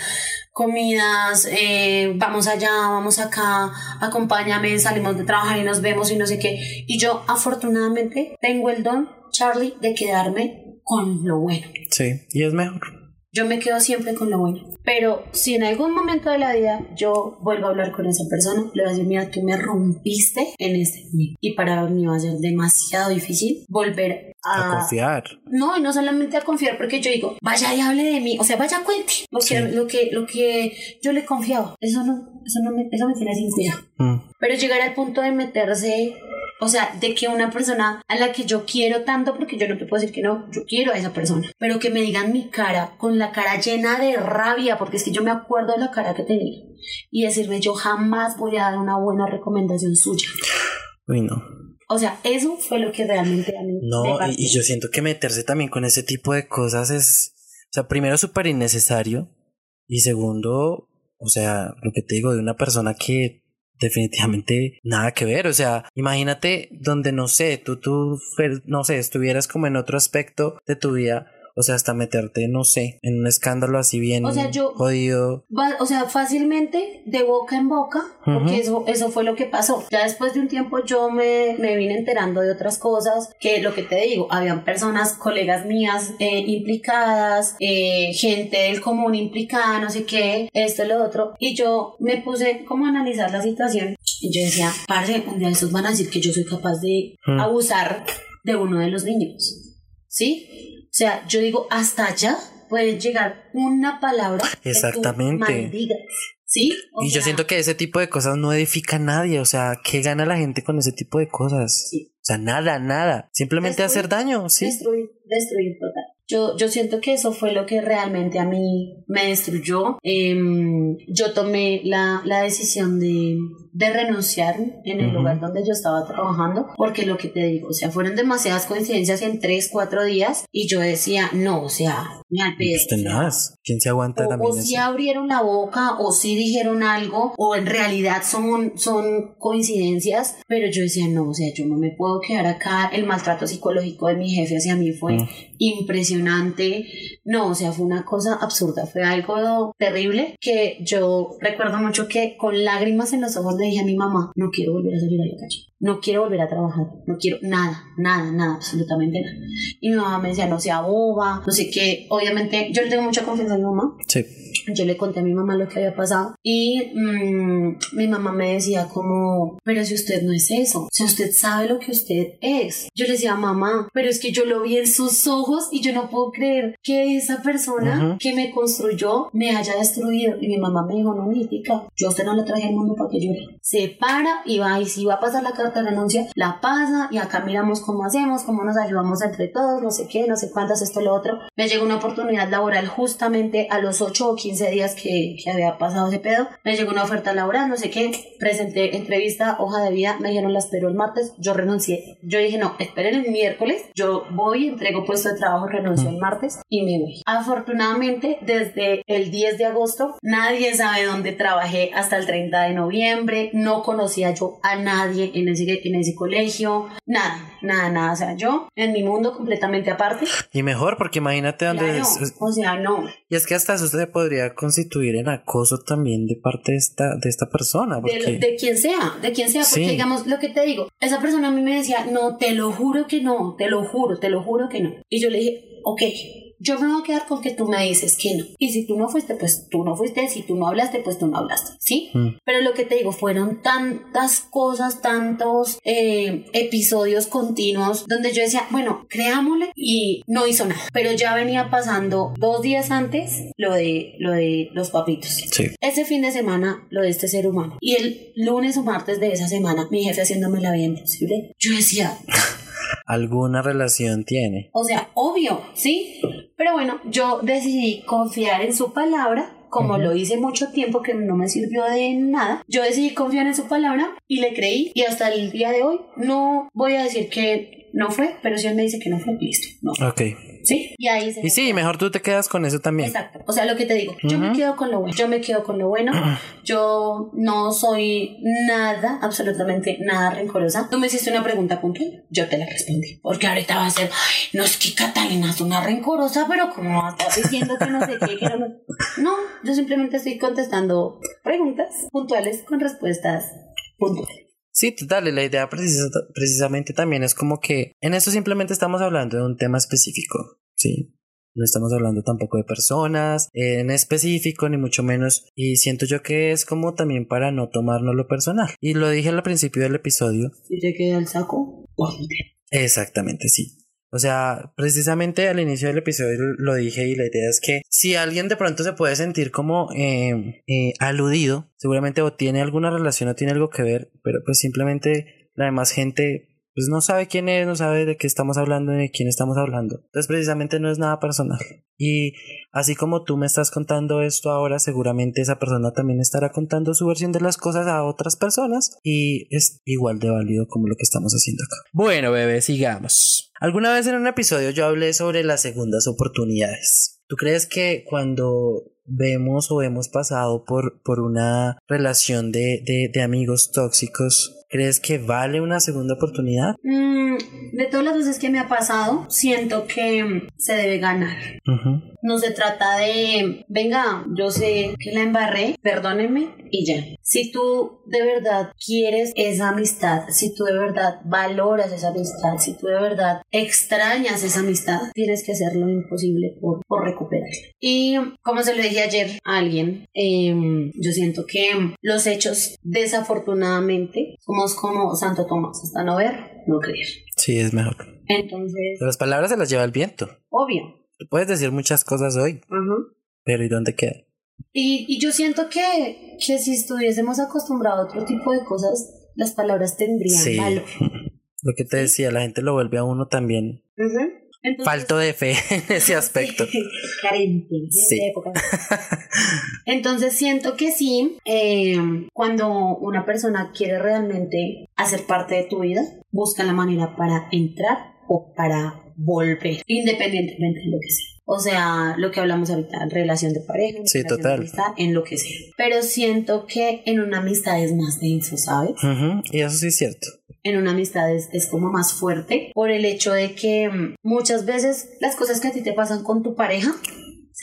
Speaker 2: comidas, eh, vamos allá, vamos acá, acompáñame, salimos de trabajar y nos vemos y no sé qué. Y yo afortunadamente tengo el don, Charlie, de quedarme con lo bueno.
Speaker 1: Sí, y es mejor.
Speaker 2: Yo me quedo siempre con lo bueno. Pero si en algún momento de la vida yo vuelvo a hablar con esa persona, le voy a decir, mira, tú me rompiste en este Y para mí va a ser demasiado difícil volver
Speaker 1: a, confiar.
Speaker 2: No, y no solamente a confiar, porque yo digo, vaya y hable de mí, o sea, vaya cuente lo que, lo que, lo que yo le confiaba. Eso no, eso no me, eso me tiene sin cuidado. Mm. Pero llegar al punto de meterse o sea, de que una persona a la que yo quiero tanto, porque yo no te puedo decir que no, yo quiero a esa persona, pero que me digan mi cara, con la cara llena de rabia, porque es que yo me acuerdo de la cara que tenía, y decirme yo jamás voy a dar una buena recomendación suya.
Speaker 1: Uy, no.
Speaker 2: O sea, eso fue lo que realmente a mí
Speaker 1: No, y, y, yo siento que meterse también con ese tipo de cosas es, o sea, primero súper innecesario y segundo, o sea, lo que te digo de una persona que definitivamente nada que ver. O sea, imagínate donde no sé, tú, tú, no sé, estuvieras como en otro aspecto de tu vida o sea, hasta meterte, no sé, en un escándalo así bien o sea, yo, jodido.
Speaker 2: o sea, fácilmente de boca en boca, porque eso, eso fue lo que pasó. Ya después de un tiempo yo me, me vine enterando de otras cosas, que lo que te digo, habían personas, colegas mías eh, implicadas, eh, gente del común implicada, no sé qué, esto, lo otro, y yo me puse como a analizar la situación. Y yo decía, parce, un día estos van a decir que yo soy capaz de abusar de uno de los niños. ¿Sí? O sea, yo digo, hasta allá puede llegar una palabra
Speaker 1: Exactamente.
Speaker 2: Que tú ¿Sí?
Speaker 1: y yo siento que ese tipo de cosas no edifica a nadie. O sea, ¿qué gana la gente con ese tipo de cosas? Sí. O sea, nada, nada. Simplemente hacer daño, ¿sí?
Speaker 2: Destruir, destruir total. Yo, yo siento que eso fue lo que realmente a mí me destruyó. Em, yo tomé la, la decisión de, de, renunciar en el lugar donde yo estaba trabajando, porque lo que te digo, o sea, fueron demasiadas coincidencias en tres, cuatro días y yo decía, no, o sea, me al
Speaker 1: ¿Quién se aguanta
Speaker 2: o,
Speaker 1: también?
Speaker 2: O si abrieron la boca, o si dijeron algo, o en realidad son, son coincidencias, pero yo decía, no, o sea, yo no me puedo quedar acá. El maltrato psicológico de mi jefe hacia mí fue mm. impresionante no, o sea, fue una cosa absurda, fue algo terrible que yo recuerdo mucho que con lágrimas en los ojos le dije a mi mamá, no quiero volver a salir a la calle, no quiero volver a trabajar, no quiero nada, nada, nada, absolutamente nada. Y mi mamá me decía, no sea boba, no sé qué, obviamente yo le tengo mucha confianza a mi mamá.
Speaker 1: Sí.
Speaker 2: Yo le conté a mi mamá lo que había pasado y mm, mi mamá me decía como, pero si usted no es eso, si usted sabe lo que usted es. Yo le decía, mamá, pero es que yo lo vi en sus ojos y yo no puedo creer que esa persona que me construyó me haya destruido. Y mi mamá me dijo, no, Nítica, yo a usted no le traje al mundo para que llore. Se para y va, y si va a pasar la carta de renuncia, la pasa y acá miramos cómo hacemos, cómo nos ayudamos entre todos, no sé qué, no sé cuántas, esto, lo otro. Me llegó una oportunidad laboral justamente a los 8 o 15 días que, que había pasado ese pedo. Me llegó una oferta laboral, no sé qué, presenté entrevista, hoja de vida, me dijeron la espero el martes, yo renuncié. Yo dije, no, esperen el miércoles, yo voy, entrego puesto de trabajo, renuncio el martes y me voy. Afortunadamente, desde el 10 de agosto, nadie sabe dónde trabajé hasta el 30 de noviembre, no conocía yo a nadie en ese, en ese colegio, nada, nada, nada, o sea, yo en mi mundo completamente aparte.
Speaker 1: Y mejor, porque imagínate dónde...
Speaker 2: o sea, no.
Speaker 1: Y es que hasta eso se podría constituir en acoso también de parte de esta, de esta persona.
Speaker 2: De, de, quien sea, de quien sea, porque digamos lo que te digo, esa persona a mí me decía, no, te lo juro que no, te lo juro, te lo juro que no. Y yo le dije, ok, yo me voy a quedar con que tú me dices que no. Y si tú no fuiste, pues tú no fuiste. Si tú no hablaste, pues tú no hablaste. ¿Sí? Mm. Pero lo que te digo, fueron tantas cosas, tantos eh, episodios continuos donde yo decía, bueno, creámosle y no hizo nada. Pero ya venía pasando dos días antes lo de, lo de los papitos.
Speaker 1: Sí.
Speaker 2: Ese fin de semana lo de este ser humano. Y el lunes o martes de esa semana, mi jefe haciéndome la vida imposible. Yo decía...
Speaker 1: alguna relación tiene.
Speaker 2: O sea, obvio, ¿sí? Pero bueno, yo decidí confiar en su palabra como lo hice mucho tiempo que no me sirvió de nada, yo decidí confiar en su palabra y le creí y hasta el día de hoy no voy a decir que no fue, pero si él me dice que no fue, listo, no.
Speaker 1: Ok.
Speaker 2: ¿Sí? Y ahí
Speaker 1: Y sí, mejor tú te quedas con eso también.
Speaker 2: Exacto. O sea, lo que te digo, yo me quedo con lo bueno. Yo me quedo con lo bueno. <clears throat> yo no soy nada, absolutamente nada rencorosa. Tú me hiciste una pregunta puntual, yo te la respondí. Porque ahorita va a ser, no es que Catalina es una rencorosa, pero como estás diciendo que no sé qué, que no... No, yo simplemente estoy contestando preguntas puntuales con respuestas puntuales.
Speaker 1: Sí, total, la idea precisamente también es como que en eso simplemente estamos hablando de un tema específico, ¿sí? no estamos hablando tampoco de personas en específico, ni mucho menos. Y siento yo que es como también para no tomarnos lo personal. Y lo dije al principio del episodio.
Speaker 2: Si te queda el saco,
Speaker 1: Exactamente, sí. O sea, precisamente al inicio del episodio lo dije y la idea es que si alguien de pronto se puede sentir como eh, eh, aludido, seguramente o tiene alguna relación o tiene algo que ver, pero pues simplemente la demás gente pues no sabe quién es, no sabe de qué estamos hablando, de quién estamos hablando. Entonces precisamente no es nada personal. Y así como tú me estás contando esto ahora, seguramente esa persona también estará contando su versión de las cosas a otras personas y es igual de válido como lo que estamos haciendo acá. Bueno, bebé, sigamos. Alguna vez en un episodio yo hablé sobre las segundas oportunidades. ¿Tú crees que cuando vemos o hemos pasado por, por una relación de, de, de amigos tóxicos, ¿Crees que vale una segunda oportunidad?
Speaker 2: Mm, de todas las veces que me ha pasado, siento que se debe ganar. No se trata de, venga, yo sé que la embarré, perdónenme y ya. Si tú de verdad quieres esa amistad, si tú de verdad valoras esa amistad, si tú de verdad extrañas esa amistad, tienes que hacer lo imposible por, por recuperarla. Y como se lo dije ayer a alguien, em, yo siento que los hechos desafortunadamente, como como Santo Tomás, hasta no ver, no creer.
Speaker 1: Sí, es mejor.
Speaker 2: Entonces...
Speaker 1: las palabras se las lleva el viento.
Speaker 2: Obvio.
Speaker 1: Puedes decir muchas cosas hoy, pero ¿y dónde queda?
Speaker 2: Y, y yo siento que, que si estuviésemos acostumbrados a otro tipo de cosas, las palabras tendrían sí. valor.
Speaker 1: Lo que te decía, la gente lo vuelve a uno también. Falto de fe <laughs> en ese aspecto.
Speaker 2: Carente. Sí. Época. <laughs> Entonces siento que sí, eh, cuando una persona quiere realmente hacer parte de tu vida, busca la manera para entrar o para volver, independientemente de lo que sea. O sea, lo que hablamos ahorita, relación de pareja,
Speaker 1: sí, total.
Speaker 2: amistad, en lo que sea. Pero siento que en una amistad es más denso, ¿sabes?
Speaker 1: Y eso sí es cierto
Speaker 2: en una amistad es, es, como más fuerte por el hecho de que mm, muchas veces las cosas que a ti te pasan con tu pareja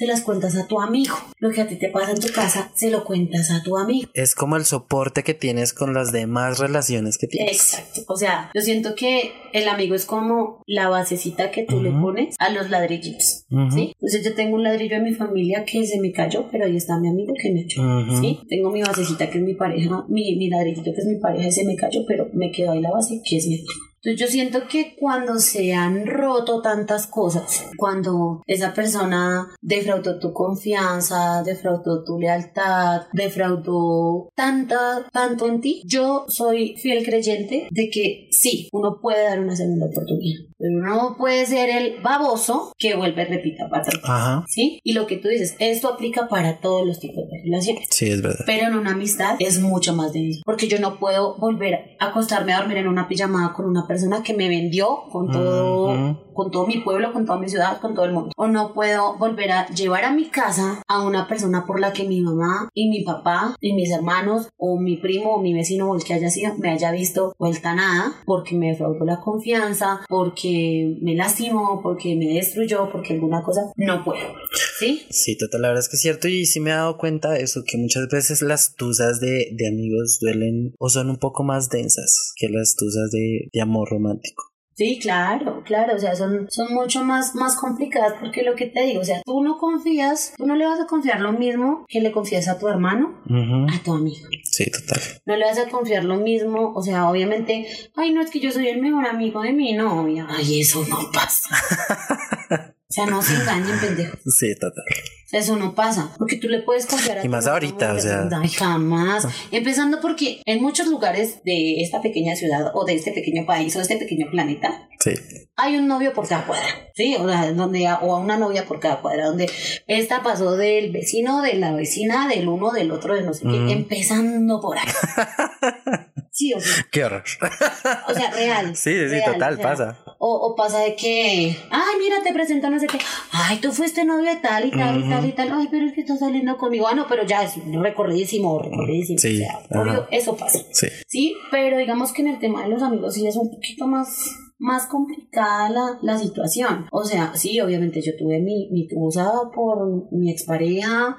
Speaker 2: se las cuentas a tu amigo. Lo que a ti te pasa en tu casa, se lo cuentas a tu amigo.
Speaker 1: Es como el soporte que tienes con las demás relaciones que tienes.
Speaker 2: Exacto. O sea, yo siento que el amigo es como la basecita que tú le pones a los ladrillitos. ¿Sí? Entonces yo tengo un ladrillo en mi familia que se me cayó, pero ahí está mi amigo que me echó. ¿Sí? Tengo mi basecita que es mi pareja, mi, mi ladrillito que es mi pareja y se me cayó, pero me quedó ahí la base que es mi amigo. Entonces yo siento que cuando se han roto tantas cosas, cuando esa persona defraudó tu confianza, defraudó tu lealtad, defraudó tanta, tanto en ti, yo soy fiel creyente de que sí, uno puede dar una segunda oportunidad, pero uno puede ser el baboso que vuelve repita para atrás. ¿Sí? Y lo que tú dices, esto aplica para todos los tipos de relaciones.
Speaker 1: Sí, es verdad.
Speaker 2: Pero en una amistad es mucho más denso, porque yo no puedo volver a acostarme a dormir en una pijamada con una persona que me vendió con todo, con todo mi pueblo, con toda mi ciudad, con todo el mundo. O no puedo volver a llevar a mi casa a una persona por la que mi mamá y mi papá y mis hermanos o mi primo o mi vecino o el que haya sido me haya visto vuelta nada porque me defraudó la confianza, porque me lastimó, porque me destruyó, porque alguna cosa. No puedo. ¿Sí?
Speaker 1: Sí, total, la verdad es que es cierto y sí me he dado cuenta de eso, que muchas veces las tusas de, de amigos duelen o son un poco más densas que las tusas de, de amor romántico.
Speaker 2: Sí, claro, claro, o sea, son, son mucho más, más complicadas porque lo que te digo, o sea, tú no confías, tú no le vas a confiar lo mismo que le confías a tu hermano, a tu amigo.
Speaker 1: Sí, total.
Speaker 2: No le vas a confiar lo mismo, o sea, obviamente, ay, no es que yo soy el mejor amigo de mi novia, ay, eso no pasa. <laughs> O sea, no se engañen, pendejo.
Speaker 1: Sí, total.
Speaker 2: Eso no pasa, porque tú le puedes confiar a
Speaker 1: Y más ahorita, o sea.
Speaker 2: jamás. Empezando porque en muchos lugares de esta pequeña ciudad o de este pequeño país o de este pequeño planeta,
Speaker 1: sí.
Speaker 2: hay un novio por cada cuadra, ¿sí? O sea, donde, o a una novia por cada cuadra, donde esta pasó del vecino, de la vecina, del uno, del otro, de no sé qué, empezando por ahí. <laughs> Sí, o sea.
Speaker 1: Qué horror. <laughs>
Speaker 2: O sea, real.
Speaker 1: Sí, sí, total, pasa.
Speaker 2: O, pasa de que, ay, mira, te presento no sé qué. Ay, tú fuiste novio de tal y tal y tal y tal. Ay, pero es que estás saliendo conmigo. Ah, no, pero ya es recorridísimo, recorridísimo. Sí. O sea, eso pasa.
Speaker 1: Sí.
Speaker 2: Sí, pero digamos que en el tema de los amigos sí es un poquito más más complicada la, la, situación. O sea, sí, obviamente yo tuve mi, mi tusa por mi expareja,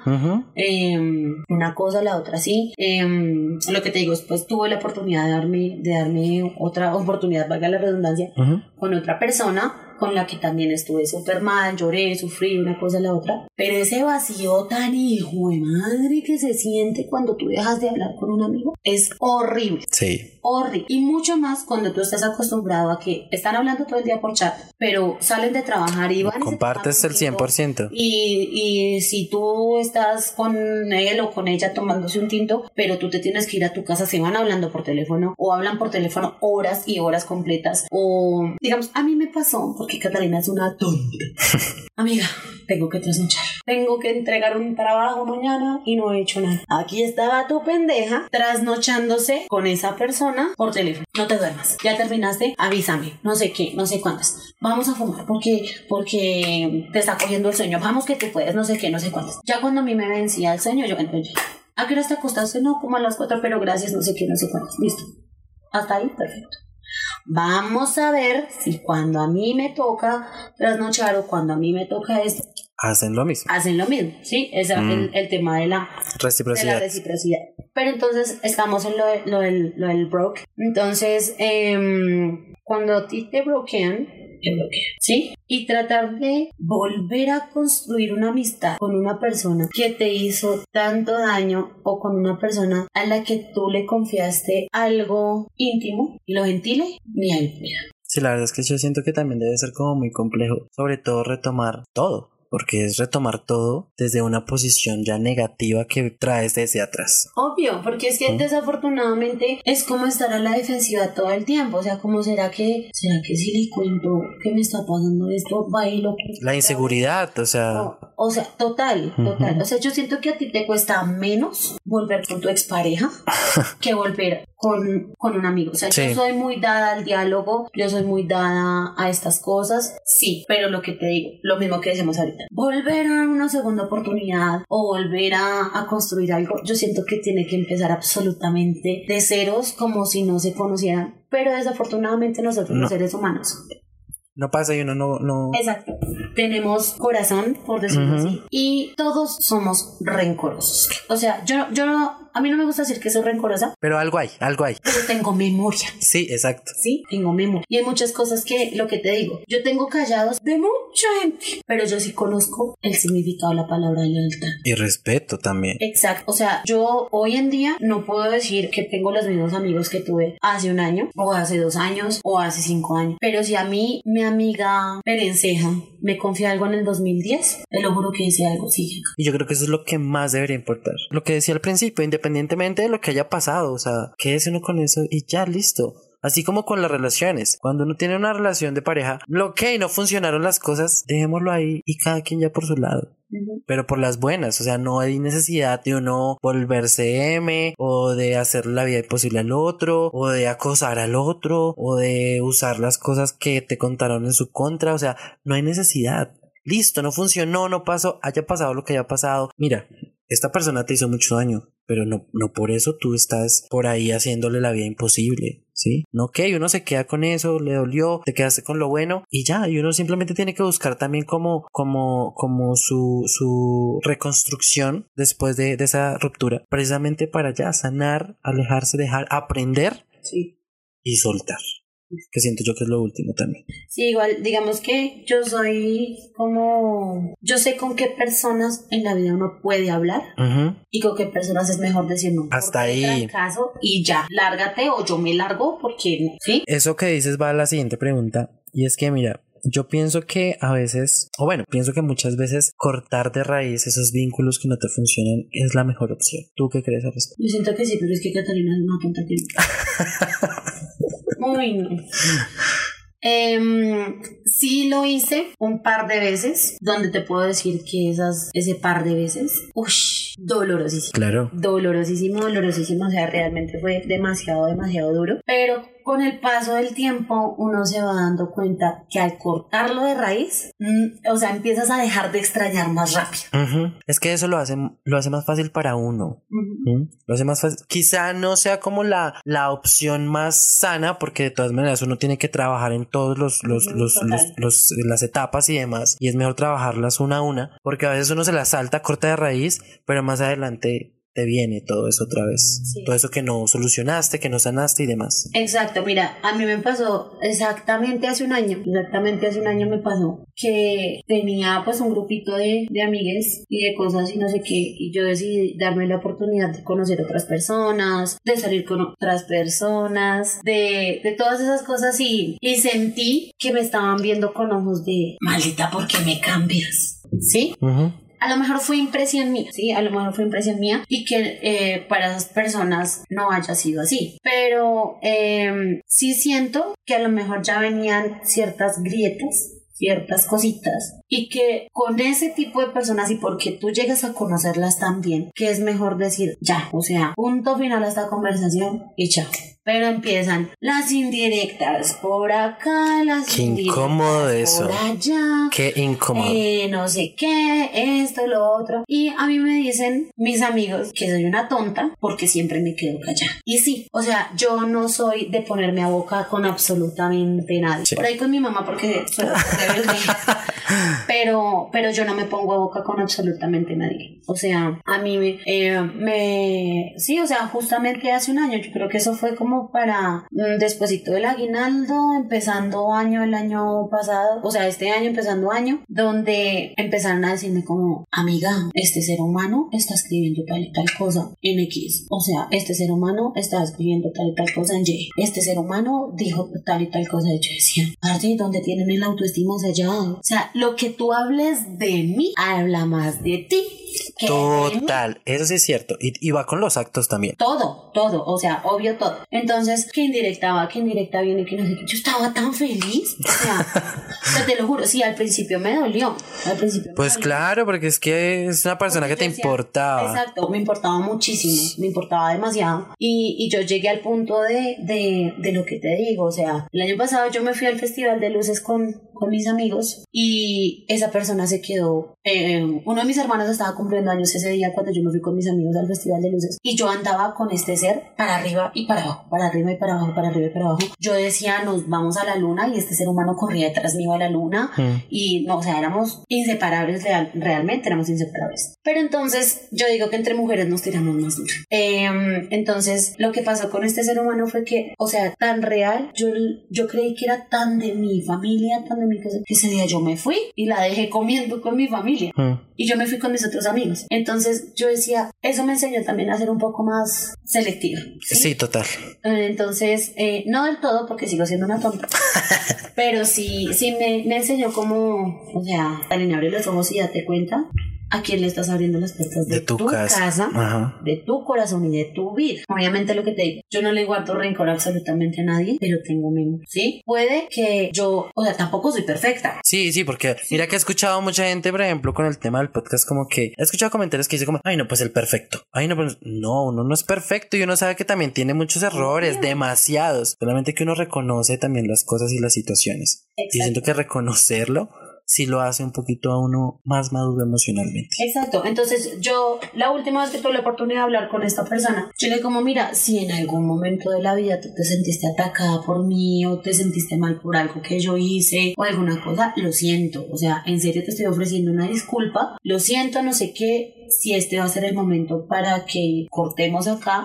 Speaker 2: em, una cosa, la otra sí. Em, lo que te digo, después tuve la oportunidad de darme, de darme otra oportunidad, valga la redundancia, con otra persona con la que también estuve súper mal, lloré, sufrí una cosa a la otra. Pero ese vacío tan hijo de madre que se siente cuando tú dejas de hablar con un amigo es horrible.
Speaker 1: Sí.
Speaker 2: Horrible. Y mucho más cuando tú estás acostumbrado a que están hablando todo el día por chat, pero salen de trabajar y van.
Speaker 1: Compartes el
Speaker 2: un tinto.
Speaker 1: 100%.
Speaker 2: Y, y si tú estás con él o con ella tomándose un tinto, pero tú te tienes que ir a tu casa, se van hablando por teléfono o hablan por teléfono horas y horas completas. O, digamos, a mí me pasó, porque Catalina es una tonta. <laughs> Amiga, tengo que trasnochar. Tengo que entregar un trabajo mañana y no he hecho nada. Aquí estaba tu pendeja trasnochándose con esa persona por teléfono. No te duermas. Ya terminaste, avísame. No sé qué, no sé cuántas. Vamos a fumar porque, porque te está cogiendo el sueño. Vamos que tú puedes, no sé qué, no sé cuántas. Ya cuando a mí me vencía el sueño, yo entonces, ¿a qué hora te acostaste? No, como a las cuatro, pero gracias, no sé qué, no sé cuántas. Listo. Hasta ahí, perfecto. Vamos a ver si cuando a mí me toca trasnochar o cuando a mí me toca esto,
Speaker 1: Hacen lo mismo.
Speaker 2: hacen lo mismo, ¿sí? Ese es
Speaker 1: Mm.
Speaker 2: el, el tema de la, de la
Speaker 1: Reciprocidad.
Speaker 2: Pero entonces estamos en lo, de- lo, del, lo del broke. Entonces, em, cuando a ti te bloquean, te bloquean, ¿sí? Y tratar de volver a construir una amistad con una persona que te hizo tanto daño o con una persona a la que tú le confiaste algo íntimo, lo gentile, ni al.
Speaker 1: Sí, la verdad es que yo siento que también debe ser como muy complejo, sobre todo retomar todo, porque es retomar todo desde una posición ya negativa que traes desde atrás.
Speaker 2: Obvio, porque es que desafortunadamente es como estar a la defensiva todo el tiempo. O sea, como será que, será que si le cuento que me está pasando esto, va y lo
Speaker 1: La inseguridad, o sea,
Speaker 2: O, o sea, total, total. O sea, yo siento que a ti te cuesta menos volver con tu expareja <laughs> que volver con, con un amigo. O sea,
Speaker 1: Sí.
Speaker 2: yo soy muy dada al diálogo, yo soy muy dada a estas cosas, sí, pero lo que te digo, lo mismo que decimos ahorita, volver a una segunda oportunidad o volver a, a construir algo, yo siento que tiene que empezar absolutamente de ceros como si no se conocieran. Pero desafortunadamente nosotros
Speaker 1: No.
Speaker 2: los seres humanos
Speaker 1: no pasa y uno no, no,
Speaker 2: Exacto. Tenemos corazón, por decirlo
Speaker 1: Ujú.
Speaker 2: así, y todos somos rencorosos. O sea, yo, yo no, a mí no me gusta decir que soy rencorosa,
Speaker 1: pero algo hay, algo hay.
Speaker 2: pero tengo memoria.
Speaker 1: Sí, exacto.
Speaker 2: Sí, tengo memoria. Y hay muchas cosas que, lo que te digo, yo tengo callados de mucha gente, pero yo sí conozco el significado de la palabra lealtad.
Speaker 1: Y respeto también.
Speaker 2: Exacto, o sea, yo hoy en día no puedo decir que tengo los mismos amigos que tuve hace un año, o hace dos años, o hace cinco años. Pero si a mí, mi amiga Perenceja me confía algo en el 2010, te lo juro que ese algo sigue.
Speaker 1: Y yo creo que eso es lo que más debería importar. Lo que decía al principio, independientemente de lo que haya pasado, o sea, quédese uno con eso y ya listo. Así como con las relaciones. Cuando uno tiene una relación de pareja, lo que no funcionaron las cosas, dejémoslo ahí y cada quien ya por su lado. Pero por las buenas, o sea, no hay necesidad de uno volverse M o de hacer la vida imposible al otro o de acosar al otro o de usar las cosas que te contaron en su contra, o sea, no hay necesidad. Listo, no funcionó, no pasó, haya pasado lo que haya pasado. Mira, esta persona te hizo mucho daño, pero no, no por eso tú estás por ahí haciéndole la vida imposible, ¿sí? No, ok, uno se queda con eso, le dolió, te quedaste con lo bueno y ya, y uno simplemente tiene que buscar también como, como, como su, su reconstrucción después de, de esa ruptura, precisamente para ya sanar, alejarse, dejar, aprender
Speaker 2: Sí.
Speaker 1: y soltar. Que siento yo que es lo último también.
Speaker 2: Sí, igual, digamos que yo soy como, yo sé con qué personas en la vida uno puede hablar y con qué personas es mejor decir no.
Speaker 1: Hasta ahí.
Speaker 2: caso y ya, lárgate o yo me largo porque no, ¿sí?
Speaker 1: Eso que dices va a la siguiente pregunta y es que mira, yo pienso que a veces, o bueno, pienso que muchas veces cortar de raíz esos vínculos que no te funcionan es la mejor opción. ¿Tú qué crees al respecto?
Speaker 2: Yo siento que sí, pero es que Catalina es una tonta que... Uy, no. Em, sí lo hice un par de veces, donde te puedo decir que esas, ese par de veces, uff, dolorosísimo.
Speaker 1: Claro.
Speaker 2: Dolorosísimo, dolorosísimo, o sea, realmente fue demasiado, demasiado duro. Pero con el paso del tiempo uno se va dando cuenta que al cortarlo de raíz, mm, o sea, empiezas a dejar de extrañar más rápido.
Speaker 1: Ujú. Es que eso lo hace, lo hace más fácil para uno.
Speaker 2: Ujú.
Speaker 1: ¿Mm? Lo hace más fácil. Quizá no sea como la, la opción más sana, porque de todas maneras uno tiene que trabajar en todos los, los, los- los- las etapas y demás. Y es mejor trabajarlas una a una, porque a veces uno se las salta, corta de raíz, pero más adelante te viene todo eso otra vez. Todo eso que no solucionaste, que no sanaste y demás.
Speaker 2: Exacto, mira, a mí me pasó exactamente hace un año, exactamente hace un año me pasó que tenía pues un grupito de, de amigues y de cosas y no sé qué, y yo decidí darme la oportunidad de conocer otras personas, de salir con otras personas, de, de todas esas cosas y, y sentí que me estaban viendo con ojos de maldita, ¿por qué me cambias? ¿Sí? A lo mejor fue impresión mía, sí, a lo mejor fue impresión mía y que eh, para esas personas no haya sido así. Pero eh, sí siento que a lo mejor ya venían ciertas grietas ciertas cositas y que con ese tipo de personas y porque tú llegas a conocerlas también, que es mejor decir ya, o sea, punto final a esta conversación y chao. Pero empiezan las indirectas por acá, las
Speaker 1: qué incómodo eso.
Speaker 2: por allá.
Speaker 1: Qué incómodo.
Speaker 2: Eh, no sé qué, esto, lo otro. Y a mí me dicen mis amigos que soy una tonta porque siempre me quedo callada. Y sí, o sea, yo no soy de ponerme a boca con absolutamente nadie. Por ahí con mi mamá porque soy <laughs> pero, pero yo no me pongo a boca con absolutamente nadie. O sea, a mí me, eh, me... Sí, o sea, justamente hace un año, yo creo que eso fue como para mm, despuésito del aguinaldo, empezando año el año pasado, o sea, este año empezando año, donde empezaron a decirme como, amiga, este ser humano está escribiendo tal y tal cosa en X, o sea, este ser humano está escribiendo tal y tal cosa en Y, este ser humano dijo tal y tal cosa, de hecho decía, donde tienen el autoestima sellado, o sea, lo que tú hables de mí habla más de ti
Speaker 1: Total, eso sí es cierto. Y, va con los actos también.
Speaker 2: Todo, todo, o sea, obvio todo. Entonces, que indirecta va, que indirecta viene, que no sé qué. Yo estaba tan feliz. O sea, <laughs> te lo juro, sí, al principio me dolió. Al principio.
Speaker 1: Pues claro, porque es que es una persona que te importaba.
Speaker 2: Exacto, me importaba muchísimo, me importaba demasiado. Y, y yo llegué al punto de, de, de lo que te digo. O sea, el año pasado yo me fui al Festival de Luces con, con mis amigos y esa persona se quedó. Eh, uno de mis hermanos estaba cumpliendo años ese día cuando yo me fui con mis amigos al Festival de Luces y yo andaba con este ser para arriba y para abajo, para arriba y para abajo, para arriba y para abajo. Yo decía, nos vamos a la luna y este ser humano corría detrás mío a la luna mm. y no, o sea, éramos inseparables, realmente éramos inseparables. Pero entonces yo digo que entre mujeres nos tiramos más duro. Em, entonces lo que pasó con este ser humano fue que, o sea, tan real, yo, yo creí que era tan de mi familia, tan de mi casa, que ese día yo me fui y la dejé comiendo con mi familia. Mm. Y yo me fui con mis otros amigos. Entonces yo decía, eso me enseñó también a ser un poco más selectivo.
Speaker 1: Sí, total.
Speaker 2: Eh, entonces, eh, no del todo porque sigo siendo una tonta, <laughs> pero sí, sí me, me enseñó como, o sea, también abre los ojos y date cuenta a quién le estás abriendo las puertas de, tu, casa, de tu corazón y de tu vida. Obviamente lo que te digo, yo no le guardo rencor absolutamente a nadie, pero tengo memoria, ¿sí? Puede que yo, o sea, tampoco soy perfecta.
Speaker 1: Sí, sí, porque mira que he escuchado mucha gente, por ejemplo, con el tema del podcast, como que he escuchado comentarios que dicen como, ay, no, pues el perfecto. Ay, no, pues no, uno no es perfecto y uno sabe que también tiene muchos errores, demasiados. Solamente que uno reconoce también las cosas y las situaciones. Y siento que reconocerlo si lo hace un poquito a uno más maduro emocionalmente.
Speaker 2: Exacto, entonces yo la última vez que tuve la oportunidad de hablar con esta persona, yo le como, mira, si en algún momento de la vida tú te sentiste atacada por mí o te sentiste mal por algo que yo hice o alguna cosa, lo siento, o sea, en serio te estoy ofreciendo una disculpa, lo siento, no sé qué, si este va a ser el momento para que cortemos acá,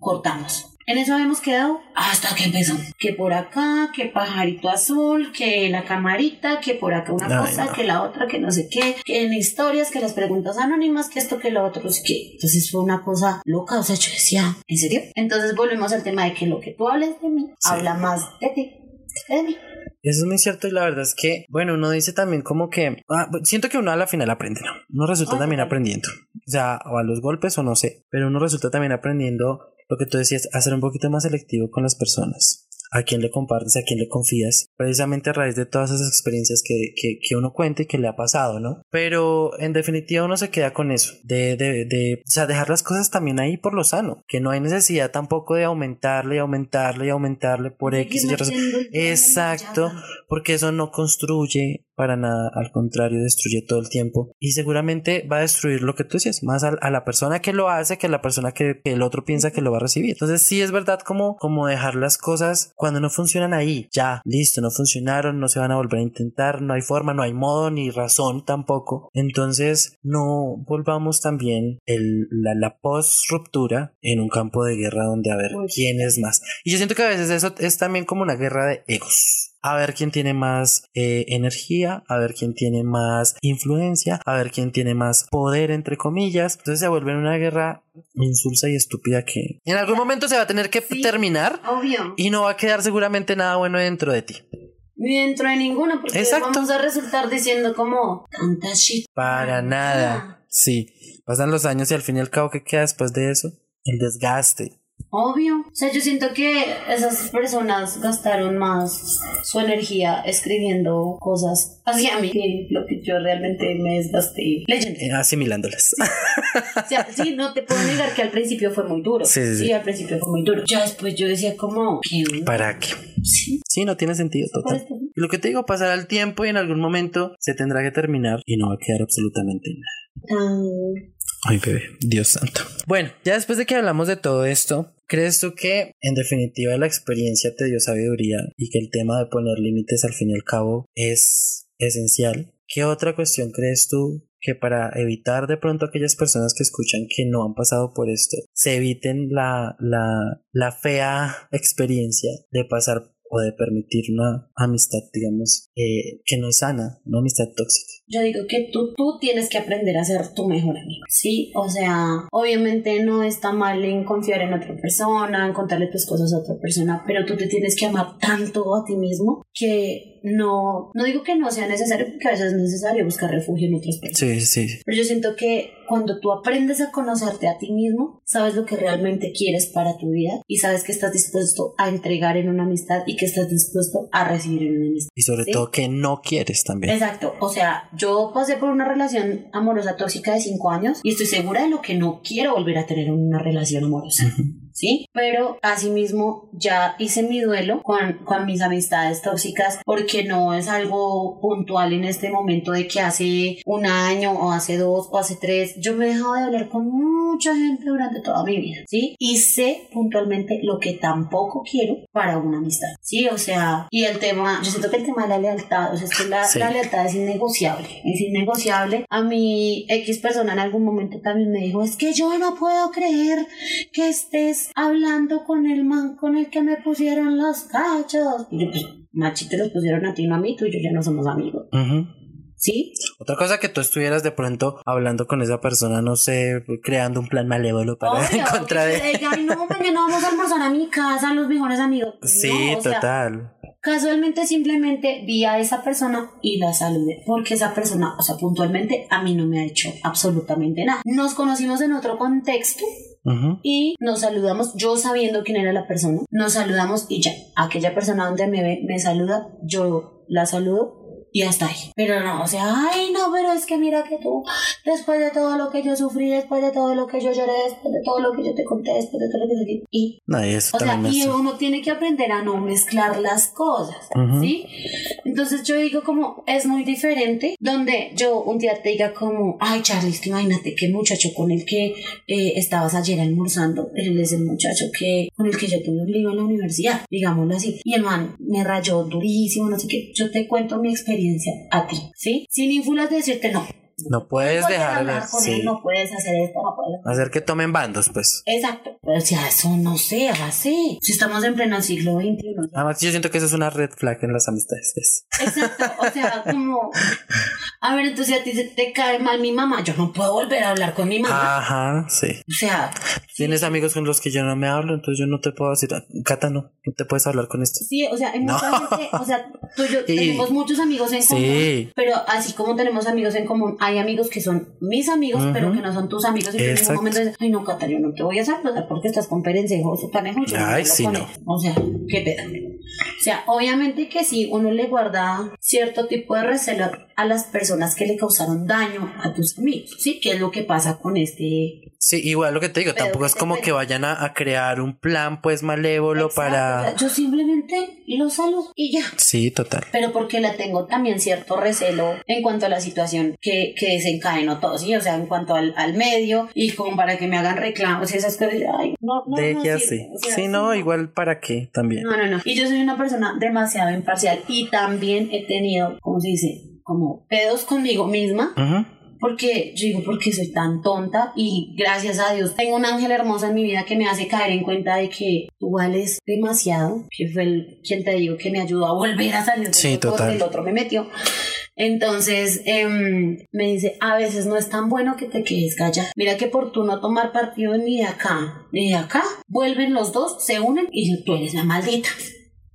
Speaker 2: cortamos en eso habíamos quedado hasta que empezó. Que por acá, que pajarito azul, que la camarita, que por acá una cosa, que la otra, que no sé qué, que en historias, que las preguntas anónimas, que esto, que lo otro, es que. Entonces fue una cosa loca. O sea, yo decía, ¿en serio? Entonces volvemos al tema de que lo que tú hables de mí habla más de ti que de mí.
Speaker 1: Eso es muy cierto y la verdad es que, bueno, uno dice también como que, ah, siento que uno a la final aprende, ¿no? Uno resulta también aprendiendo, o sea, o a los golpes o no sé, pero uno resulta también aprendiendo lo que tú decías, hacer un poquito más selectivo con las personas a quién le compartes, a quién le confías, precisamente a raíz de todas esas experiencias que, que, que, uno cuenta y que le ha pasado, ¿no? Pero en definitiva uno se queda con eso, de, de, de, o sea, dejar las cosas también ahí por lo sano, que no hay necesidad tampoco de aumentarle y aumentarle y aumentarle por X y razón. Exacto, porque eso no construye para nada, al contrario, destruye todo el tiempo y seguramente va a destruir lo que tú decías, más a, la persona que lo hace que a la persona que, el otro piensa que lo va a recibir. Entonces sí es verdad como, como dejar las cosas cuando no funcionan ahí, ya, listo, no funcionaron, no se van a volver a intentar, no hay forma, no hay modo ni razón tampoco. Entonces no volvamos también el, la, la post ruptura en un campo de guerra donde a ver quién es más. Y yo siento que a veces eso es también como una guerra de egos a ver quién tiene más eh, energía, a ver quién tiene más influencia, a ver quién tiene más poder, entre comillas. Entonces se vuelve una guerra insulsa y estúpida que en algún momento se va a tener que terminar
Speaker 2: obvio.
Speaker 1: y no va a quedar seguramente nada bueno dentro de ti.
Speaker 2: Ni dentro de ninguno, porque vamos a resultar diciendo como tanta shit.
Speaker 1: Para nada. Sí, pasan los años y al fin y al cabo, ¿qué queda después de eso? El desgaste
Speaker 2: Obvio. O sea, yo siento que esas personas gastaron más su energía escribiendo cosas hacia mí que lo que yo realmente me desgasté leyendo. Eh,
Speaker 1: asimilándolas.
Speaker 2: o sea, <laughs> sí, no te puedo negar que al principio fue muy duro. Sí, sí, sí. al principio fue muy duro. Ya después yo decía como...
Speaker 1: ¿Para qué?
Speaker 2: Sí.
Speaker 1: Sí, no tiene sentido total. Y lo que te digo, pasará el tiempo y en algún momento se tendrá que terminar y no va a quedar absolutamente nada. Ay, bebé, Dios santo. Bueno, ya después de que hablamos de todo esto, ¿crees tú que en definitiva la experiencia te dio sabiduría y que el tema de poner límites al fin y al cabo es esencial? ¿Qué otra cuestión crees tú que para evitar de pronto aquellas personas que escuchan que no han pasado por esto, se eviten la, la, la fea experiencia de pasar o de permitir una amistad, digamos, eh, que no es sana, una amistad tóxica.
Speaker 2: Yo digo que tú, tú tienes que aprender a ser tu mejor amigo, ¿sí? O sea, obviamente no está mal en confiar en otra persona, en contarle tus cosas a otra persona, pero tú te tienes que amar tanto a ti mismo que no, no digo que no sea necesario, porque a veces es necesario buscar refugio en otras personas.
Speaker 1: Sí, sí.
Speaker 2: Pero yo siento que cuando tú aprendes a conocerte a ti mismo, sabes lo que realmente quieres para tu vida y sabes que estás dispuesto a entregar en una amistad y que estás dispuesto a recibir en una amistad.
Speaker 1: Y sobre todo que no quieres también.
Speaker 2: Exacto. O sea, yo pasé por una relación amorosa tóxica de cinco años y estoy segura de lo que no quiero volver a tener en una relación amorosa. ¿Sí? Pero asimismo ya hice mi duelo con, con mis amistades tóxicas porque no es algo puntual en este momento de que hace un año o hace dos o hace tres. Yo me he dejado de hablar con mucha gente durante toda mi vida, ¿sí? Y sé puntualmente lo que tampoco quiero para una amistad, ¿sí? O sea, y el tema, yo siento que el tema de la lealtad, o sea, es que la, la lealtad es innegociable, es innegociable. A mi X persona en algún momento también me dijo, es que yo no puedo creer que estés hablando con el man con el que me pusieron los cachos. Y yo, pues, machi, te los pusieron a ti, no a mí, tú y yo ya no somos amigos. ¿Sí?
Speaker 1: Otra cosa que tú estuvieras de pronto hablando con esa persona, no sé, creando un plan malévolo para <laughs> encontrar.
Speaker 2: Ay, no, <laughs> mañana vamos a almorzar a mi casa, los mejores amigos.
Speaker 1: Sí, total.
Speaker 2: casualmente simplemente vi a esa persona y la saludé, porque esa persona, o sea, puntualmente a mí no me ha hecho absolutamente nada. Nos conocimos en otro contexto, y nos saludamos, yo sabiendo quién era la persona, nos saludamos y ya, aquella persona donde me me saluda, yo la saludo y hasta ahí. Pero no, o sea, ay, no, pero es que mira que tú, después de todo lo que yo sufrí, después de todo lo que yo lloré, después de todo lo que yo te conté, después de todo lo que te dije, y,
Speaker 1: o
Speaker 2: sea, y uno tiene que aprender a no mezclar las cosas, ¿sí? Entonces yo digo como, es muy diferente, donde yo un día te diga como, ay, Charlie, que imagínate que muchacho con el que eh, estabas ayer almorzando, él es el muchacho que, con el que yo tuve un lío en la universidad, digámoslo así, y el man me rayó durísimo, no sé qué, yo te cuento mi experiencia a ti, ¿sí? Sin ínfulas de decirte no.
Speaker 1: No puedes, dejar de
Speaker 2: con él, no puedes hacer esto, no puedes
Speaker 1: hacer que tomen bandos, pues.
Speaker 2: Exacto. Pero si eso no se hace. Si estamos en pleno siglo XXI.
Speaker 1: Además, yo siento que eso es una red flag en las amistades.
Speaker 2: Exacto. O sea, como. A ver, entonces a ti te cae mal mi mamá. Yo no puedo volver a hablar con mi mamá.
Speaker 1: Ajá, sí.
Speaker 2: O sea.
Speaker 1: Tienes amigos con los que yo no me hablo, entonces yo no te puedo decir, Cata, no, no te puedes hablar con esto.
Speaker 2: Sí, o sea, en no. o sea, tú y yo tenemos muchos amigos en común. Sí. Pero así como tenemos amigos en común, hay amigos que son mis amigos, pero que no son tus amigos. Y en ningún momento dices, ay, no, Cata, yo no te voy a saludar porque estás con perencejo o panejo.
Speaker 1: Ay, sí, no.
Speaker 2: O sea, qué pedo. O sea, obviamente que sí, uno le guarda cierto tipo de recelo a las personas que le causaron daño a tus amigos, ¿sí? Que es lo que pasa con este
Speaker 1: Sí, igual lo que te digo,
Speaker 2: Pero
Speaker 1: tampoco es como que vayan a, a crear un plan pues malévolo
Speaker 2: Exacto, o
Speaker 1: para...
Speaker 2: sea, Yo simplemente lo saludo y ya.
Speaker 1: Sí, total.
Speaker 2: Pero porque le tengo también cierto recelo en cuanto a la situación que, que desencadenó todo, ¿sí? O sea, en cuanto al, al medio y como para que me hagan reclamos y esas cosas. Ay, no, no, no
Speaker 1: Deje
Speaker 2: sirve,
Speaker 1: así.
Speaker 2: o sea,
Speaker 1: Sí, no, igual para qué también.
Speaker 2: No, no, no. Y yo soy una persona demasiado imparcial y también he tenido, ¿cómo se dice? Como pedos conmigo misma
Speaker 1: Ujú.
Speaker 2: Porque yo digo, porque soy tan tonta y gracias a Dios tengo un ángel hermoso en mi vida que me hace caer en cuenta de que tú vales demasiado, que fue el, quien te digo que me ayudó a volver a salir del
Speaker 1: Sí,
Speaker 2: el otro me metió. Entonces em, me dice, a veces no es tan bueno que te quedes callada. Mira que por tú no tomar partido ni de acá ni de acá, vuelven los dos, se unen y tú eres la maldita.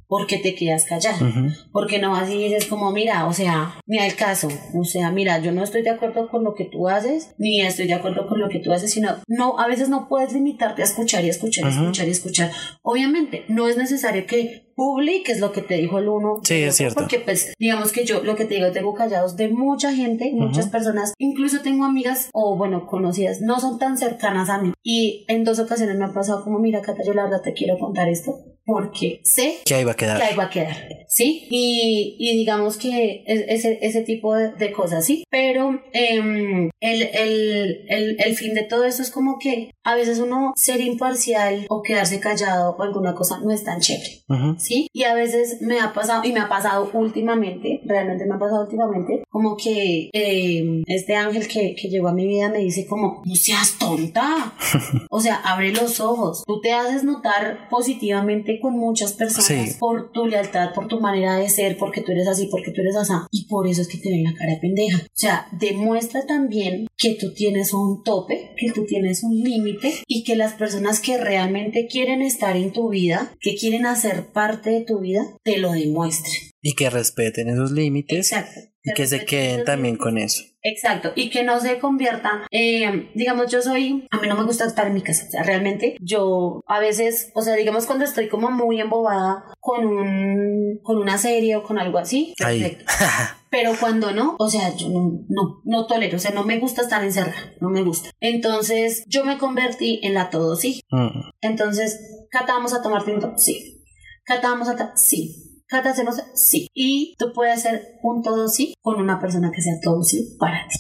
Speaker 2: Porque te quedas callada.
Speaker 1: Ujú.
Speaker 2: Porque no así dices como, mira, o sea, mira el caso, o sea, mira, yo no estoy de acuerdo con lo que tú haces, ni estoy de acuerdo con lo que tú haces, sino, no, a veces no puedes limitarte a escuchar y escuchar y escuchar y escuchar. Obviamente, no es necesario que publiques lo que te dijo el uno.
Speaker 1: Sí, es cierto.
Speaker 2: Porque, pues, digamos que yo, lo que te digo, tengo callados de mucha gente, muchas personas, incluso tengo amigas, o bueno, conocidas, no son tan cercanas a mí. Y en dos ocasiones me ha pasado como, mira, Cata, yo la verdad te quiero contar esto, porque sé
Speaker 1: Que ahí va a
Speaker 2: que
Speaker 1: quedar.
Speaker 2: ahí va a quedar, ¿sí? Y, y digamos que es- ese, ese tipo de, de cosas, ¿sí? Pero em, el, el, el, el fin de todo esto es como que a veces uno ser imparcial o quedarse callado o alguna cosa no es tan chévere. ¿sí? Y a veces me ha pasado, y me ha pasado últimamente, realmente me ha pasado últimamente, como que eh, este ángel que, que llegó a mi vida me dice como, no seas tonta, <laughs> o sea, abre los ojos, tú te haces notar positivamente con muchas personas
Speaker 1: Sí.
Speaker 2: por tu lealtad, por tu manera de ser, porque tú eres así, porque tú eres así, y por eso es que te ven la cara de pendeja. O sea, demuestra también que tú tienes un tope, que tú tienes un límite y que las personas que realmente quieren estar en tu vida, que quieren hacer parte de tu vida, te lo demuestren.
Speaker 1: Y que respeten esos límites
Speaker 2: Exacto.
Speaker 1: Y que se queden también con eso.
Speaker 2: Exacto, y que no se convierta, eh, digamos, yo soy, a mí no me gusta estar en mi casa, o sea, realmente yo a veces, o sea, digamos cuando estoy como muy embobada con un, con una serie o con algo así, perfecto. <laughs> Pero cuando no, o sea, yo no, no, no tolero, o sea, no me gusta estar encerrada, no me gusta. Entonces, yo me convertí en la todo sí.
Speaker 1: Mm.
Speaker 2: Entonces, Cata, ¿vamos a tomar tinto? Sí. Cata, ¿vamos a Sí. Cata, ¿hacemos? Sí. Y tú puedes hacer un todo sí con una persona que sea todo sí para ti.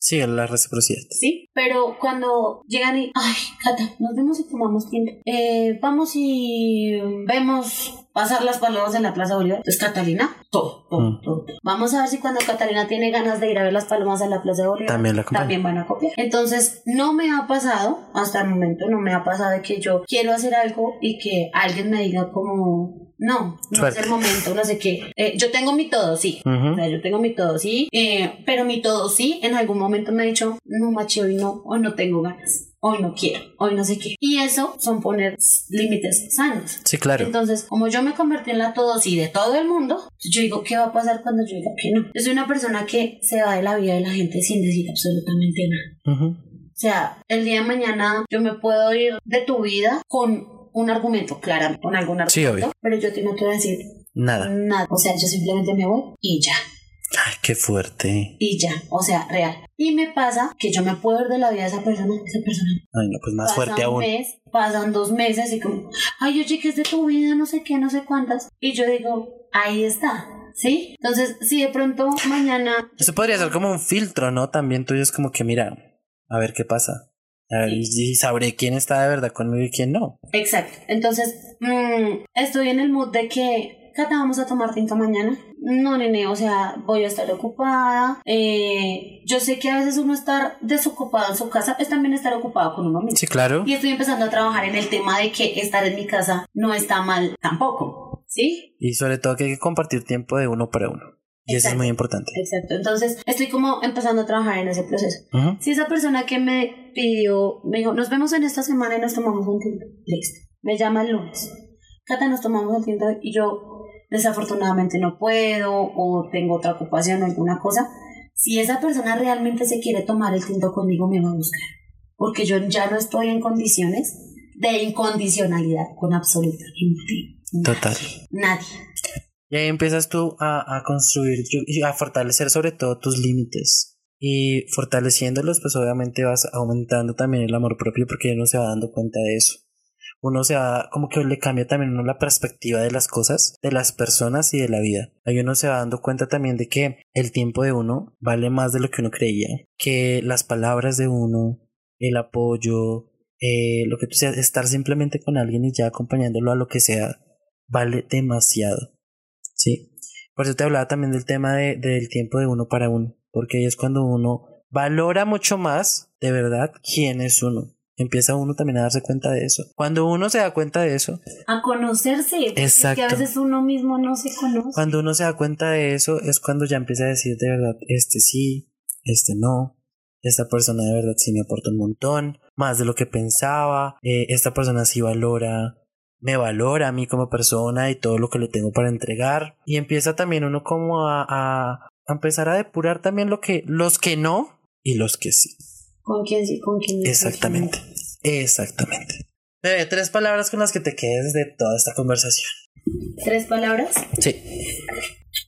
Speaker 1: Sí, la reciprocidad.
Speaker 2: ¿Sí? Pero cuando llegan y, ay, Cata, nos vemos y tomamos tinto. Eh, vamos y vemos pasar las palomas en la Plaza Bolívar. Entonces, Catalina, todo, todo,
Speaker 1: Mm.
Speaker 2: todo. Vamos a ver si cuando Catalina tiene ganas de ir a ver las palomas en la Plaza Bolívar,
Speaker 1: También la
Speaker 2: también van a copiar. Entonces, no me ha pasado, hasta el momento, no me ha pasado de que yo quiero hacer algo y que alguien me diga como, no, no
Speaker 1: Suerte.
Speaker 2: es el momento, no sé qué. Eh, yo tengo mi todo, sí. O sea, yo tengo mi todo sí, eh, pero mi todo sí, en algún momento me ha dicho, no, machi, hoy no, hoy no tengo ganas, hoy no quiero, hoy no sé qué. Y eso son poner límites sanos.
Speaker 1: Sí, claro.
Speaker 2: Entonces, como yo me convertí en la todo sí de todo el mundo, yo digo, ¿qué va a pasar cuando yo diga que no? Yo soy una persona que se va de la vida de la gente sin decir absolutamente nada. O sea, el día de mañana yo me puedo ir de tu vida con un argumento, claramente, con algún
Speaker 1: Sí,
Speaker 2: argumento,
Speaker 1: obvio.
Speaker 2: pero yo te no te voy a decir
Speaker 1: Nada.
Speaker 2: nada. O sea, yo simplemente me voy y ya
Speaker 1: Ay, qué fuerte.
Speaker 2: y ya, o sea, real. Y me pasa que yo me puedo ir de la vida de esa persona, esa persona.
Speaker 1: Ay, no, pues más
Speaker 2: pasa
Speaker 1: fuerte
Speaker 2: un
Speaker 1: aún.
Speaker 2: mes, pasan dos meses y como, ay, oye, que es de tu vida, no sé qué, no sé cuántas. Y yo digo, ahí está, ¿sí? Entonces, si de pronto mañana...
Speaker 1: Eso podría ser como un filtro, ¿no? También tú es como que, mira, a ver qué pasa. A ver, y y sabré quién está de verdad conmigo y quién no.
Speaker 2: Exacto. Entonces, mm, estoy en el mood de que, Cata, vamos a tomar tinto mañana. No, nene, o sea, voy a estar ocupada. Eh, yo sé que a veces uno estar desocupado en su casa es también estar ocupado con uno mismo.
Speaker 1: Sí, claro.
Speaker 2: Y estoy empezando a trabajar en el tema de que estar en mi casa no está mal tampoco, ¿sí?
Speaker 1: Y sobre todo que hay que compartir tiempo de uno para uno. Y eso es muy importante.
Speaker 2: Exacto. Entonces, estoy como empezando a trabajar en ese proceso. Si esa persona que me pidió, me dijo, nos vemos en esta semana y nos tomamos un tinto, listo. Me llama el lunes. Cata, nos tomamos un tinto y yo desafortunadamente no puedo o tengo otra ocupación o alguna cosa. Si esa persona realmente se quiere tomar el tinto conmigo, me va a buscar. Porque yo ya no estoy en condiciones de incondicionalidad con absolutamente
Speaker 1: Total.
Speaker 2: nadie.
Speaker 1: Y ahí empiezas tú a, a construir y a fortalecer sobre todo tus límites. y fortaleciéndolos, pues obviamente vas aumentando también el amor propio porque uno se va dando cuenta de eso. Uno se va, como que le cambia también uno la perspectiva de las cosas, de las personas y de la vida. Ahí uno se va dando cuenta también de que el tiempo de uno vale más de lo que uno creía, que las palabras de uno, el apoyo, eh, lo que tú seas, estar simplemente con alguien y ya acompañándolo a lo que sea, vale demasiado. ¿Sí? Por eso te hablaba también del tema de, del tiempo de uno para uno, porque ahí es cuando uno valora mucho más, de verdad, quién es uno. Empieza uno también a darse cuenta de eso. Cuando uno se da cuenta de eso.
Speaker 2: A conocerse. Exacto. Que a veces uno mismo no se conoce.
Speaker 1: Cuando uno se da cuenta de eso es cuando ya empieza a decir de verdad, este sí, este no, esta persona de verdad sí me aporta un montón, más de lo que pensaba, eh, esta persona sí valora me valora a mí como persona y todo lo que le tengo para entregar. Y empieza también uno como a, a, empezar a depurar también lo que, los que no y los que sí.
Speaker 2: Con quién sí, con quién no.
Speaker 1: Exactamente, exactamente. tres palabras con las que te quedes de toda esta conversación.
Speaker 2: ¿Tres palabras?
Speaker 1: Sí.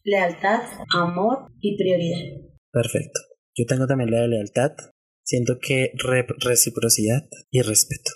Speaker 2: Lealtad, amor y prioridad.
Speaker 1: Perfecto. Yo tengo también la de lealtad. Siento que reciprocidad y respeto.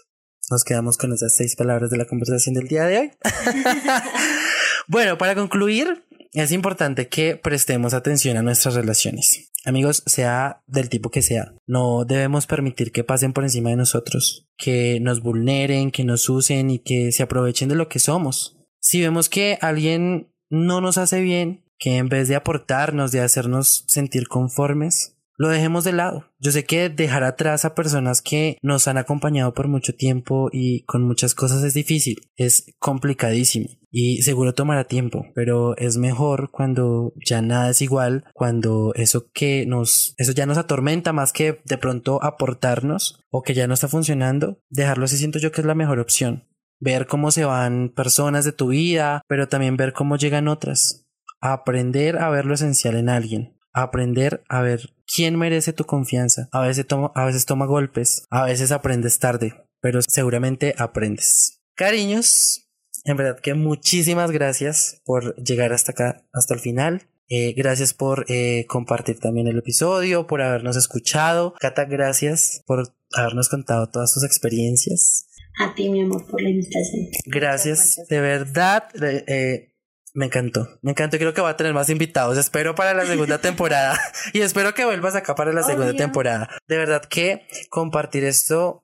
Speaker 1: Nos quedamos con esas seis palabras de la conversación del día de hoy. <laughs> <laughs> bueno, para concluir, es importante que prestemos atención a nuestras relaciones. Amigos, sea del tipo que sea, no debemos permitir que pasen por encima de nosotros, que nos vulneren, que nos usen y que se aprovechen de lo que somos. Si vemos que alguien no nos hace bien, que en vez de aportarnos, de hacernos sentir conformes, lo dejemos de lado. Yo sé que dejar atrás a personas que nos han acompañado por mucho tiempo y con muchas cosas es difícil, es complicadísimo y seguro tomará tiempo, pero es mejor cuando ya nada es igual, cuando eso que nos, eso ya nos atormenta más que de pronto aportarnos o que ya no está funcionando, dejarlo así siento yo que es la mejor opción. Ver cómo se van personas de tu vida, pero también ver cómo llegan otras. Aprender a ver lo esencial en alguien aprender a ver quién merece tu confianza. A veces toma, a veces toma golpes, a veces aprendes tarde, pero seguramente aprendes. Cariños, en verdad que muchísimas gracias por llegar hasta acá, hasta el final. Eh, gracias por eh, compartir también el episodio, por habernos escuchado. Cata, gracias por habernos contado todas tus experiencias.
Speaker 2: A ti, mi amor, por la invitación.
Speaker 1: Gracias, de verdad. Eh, me encantó, me encantó. Creo que va a tener más invitados. Espero para la segunda <laughs> temporada <laughs> y espero que vuelvas acá para la segunda temporada. De verdad que compartir esto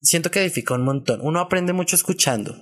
Speaker 1: siento que edifica un montón. Uno aprende mucho escuchando.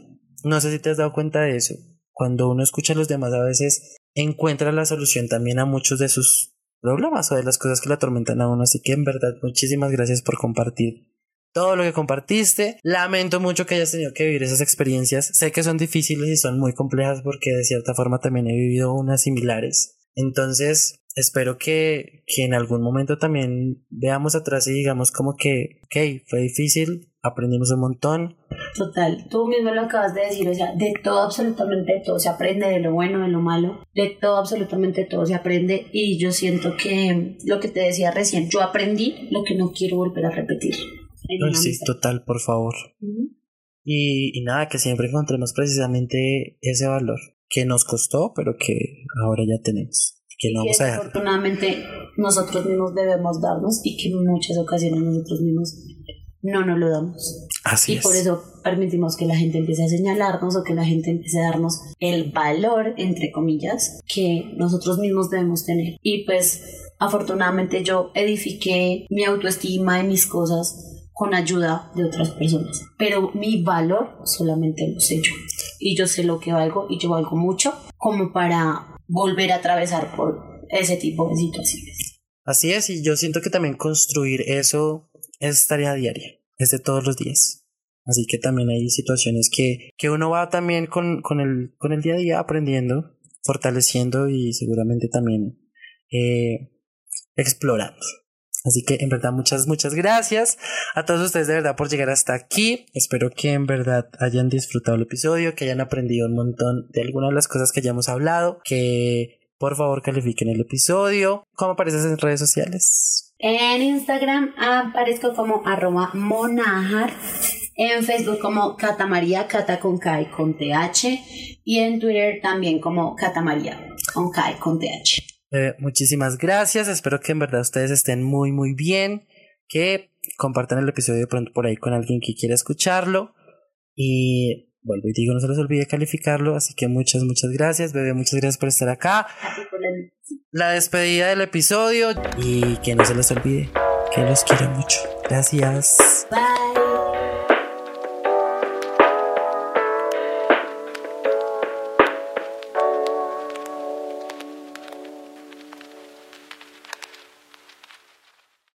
Speaker 1: No sé si te has dado cuenta de eso. Cuando uno escucha a los demás, a veces encuentra la solución también a muchos de sus problemas o de las cosas que le atormentan a uno. Así que en verdad, muchísimas gracias por compartir todo lo que compartiste. Lamento mucho que hayas tenido que vivir esas experiencias. Sé que son difíciles y son muy complejas porque de cierta forma también he vivido unas similares. Entonces, espero que, que en algún momento también veamos atrás y digamos como que, ok, fue difícil, aprendimos un montón.
Speaker 2: Total, tú mismo lo acabas de decir, o sea, de todo, absolutamente de todo se aprende, de lo bueno, de lo malo, de todo, absolutamente todo se aprende y yo siento que lo que te decía recién, yo aprendí lo que no quiero volver a repetir
Speaker 1: sí, total, por favor. y, y, nada, que siempre encontremos precisamente ese valor que nos costó, pero que ahora ya tenemos. Que lo vamos a dejar.
Speaker 2: Afortunadamente, nosotros mismos debemos darnos y que en muchas ocasiones nosotros mismos no nos lo damos.
Speaker 1: Así
Speaker 2: y por eso permitimos que la gente empiece a señalarnos o que la gente empiece a darnos el valor, entre comillas, que nosotros mismos debemos tener. Y pues afortunadamente yo edifiqué mi autoestima y mis cosas con ayuda de otras personas. Pero mi valor solamente lo sé yo. Y yo sé lo que valgo y yo valgo mucho como para volver a atravesar por ese tipo de situaciones.
Speaker 1: Así es, y yo siento que también construir eso es tarea diaria, es de todos los días. Así que también hay situaciones que, que uno va también con, con, el, con el día a día aprendiendo, fortaleciendo y seguramente también eh, explorando. Así que en verdad muchas, muchas gracias a todos ustedes de verdad por llegar hasta aquí. Espero que en verdad hayan disfrutado el episodio, que hayan aprendido un montón de algunas de las cosas que hayamos hablado, que por favor califiquen el episodio. ¿Cómo apareces en redes sociales?
Speaker 2: En Instagram aparezco como arroba monajar, en Facebook como Catamaría, Cata con K y TH, y en Twitter también como Catamaría, con con TH.
Speaker 1: Bebé, muchísimas gracias. Espero que en verdad ustedes estén muy, muy bien. Que compartan el episodio pronto por ahí con alguien que quiera escucharlo. Y vuelvo y digo, no se les olvide calificarlo. Así que muchas, muchas gracias, bebé. Muchas gracias por estar acá. La despedida del episodio. Y que no se les olvide que los quiero mucho. Gracias.
Speaker 2: Bye.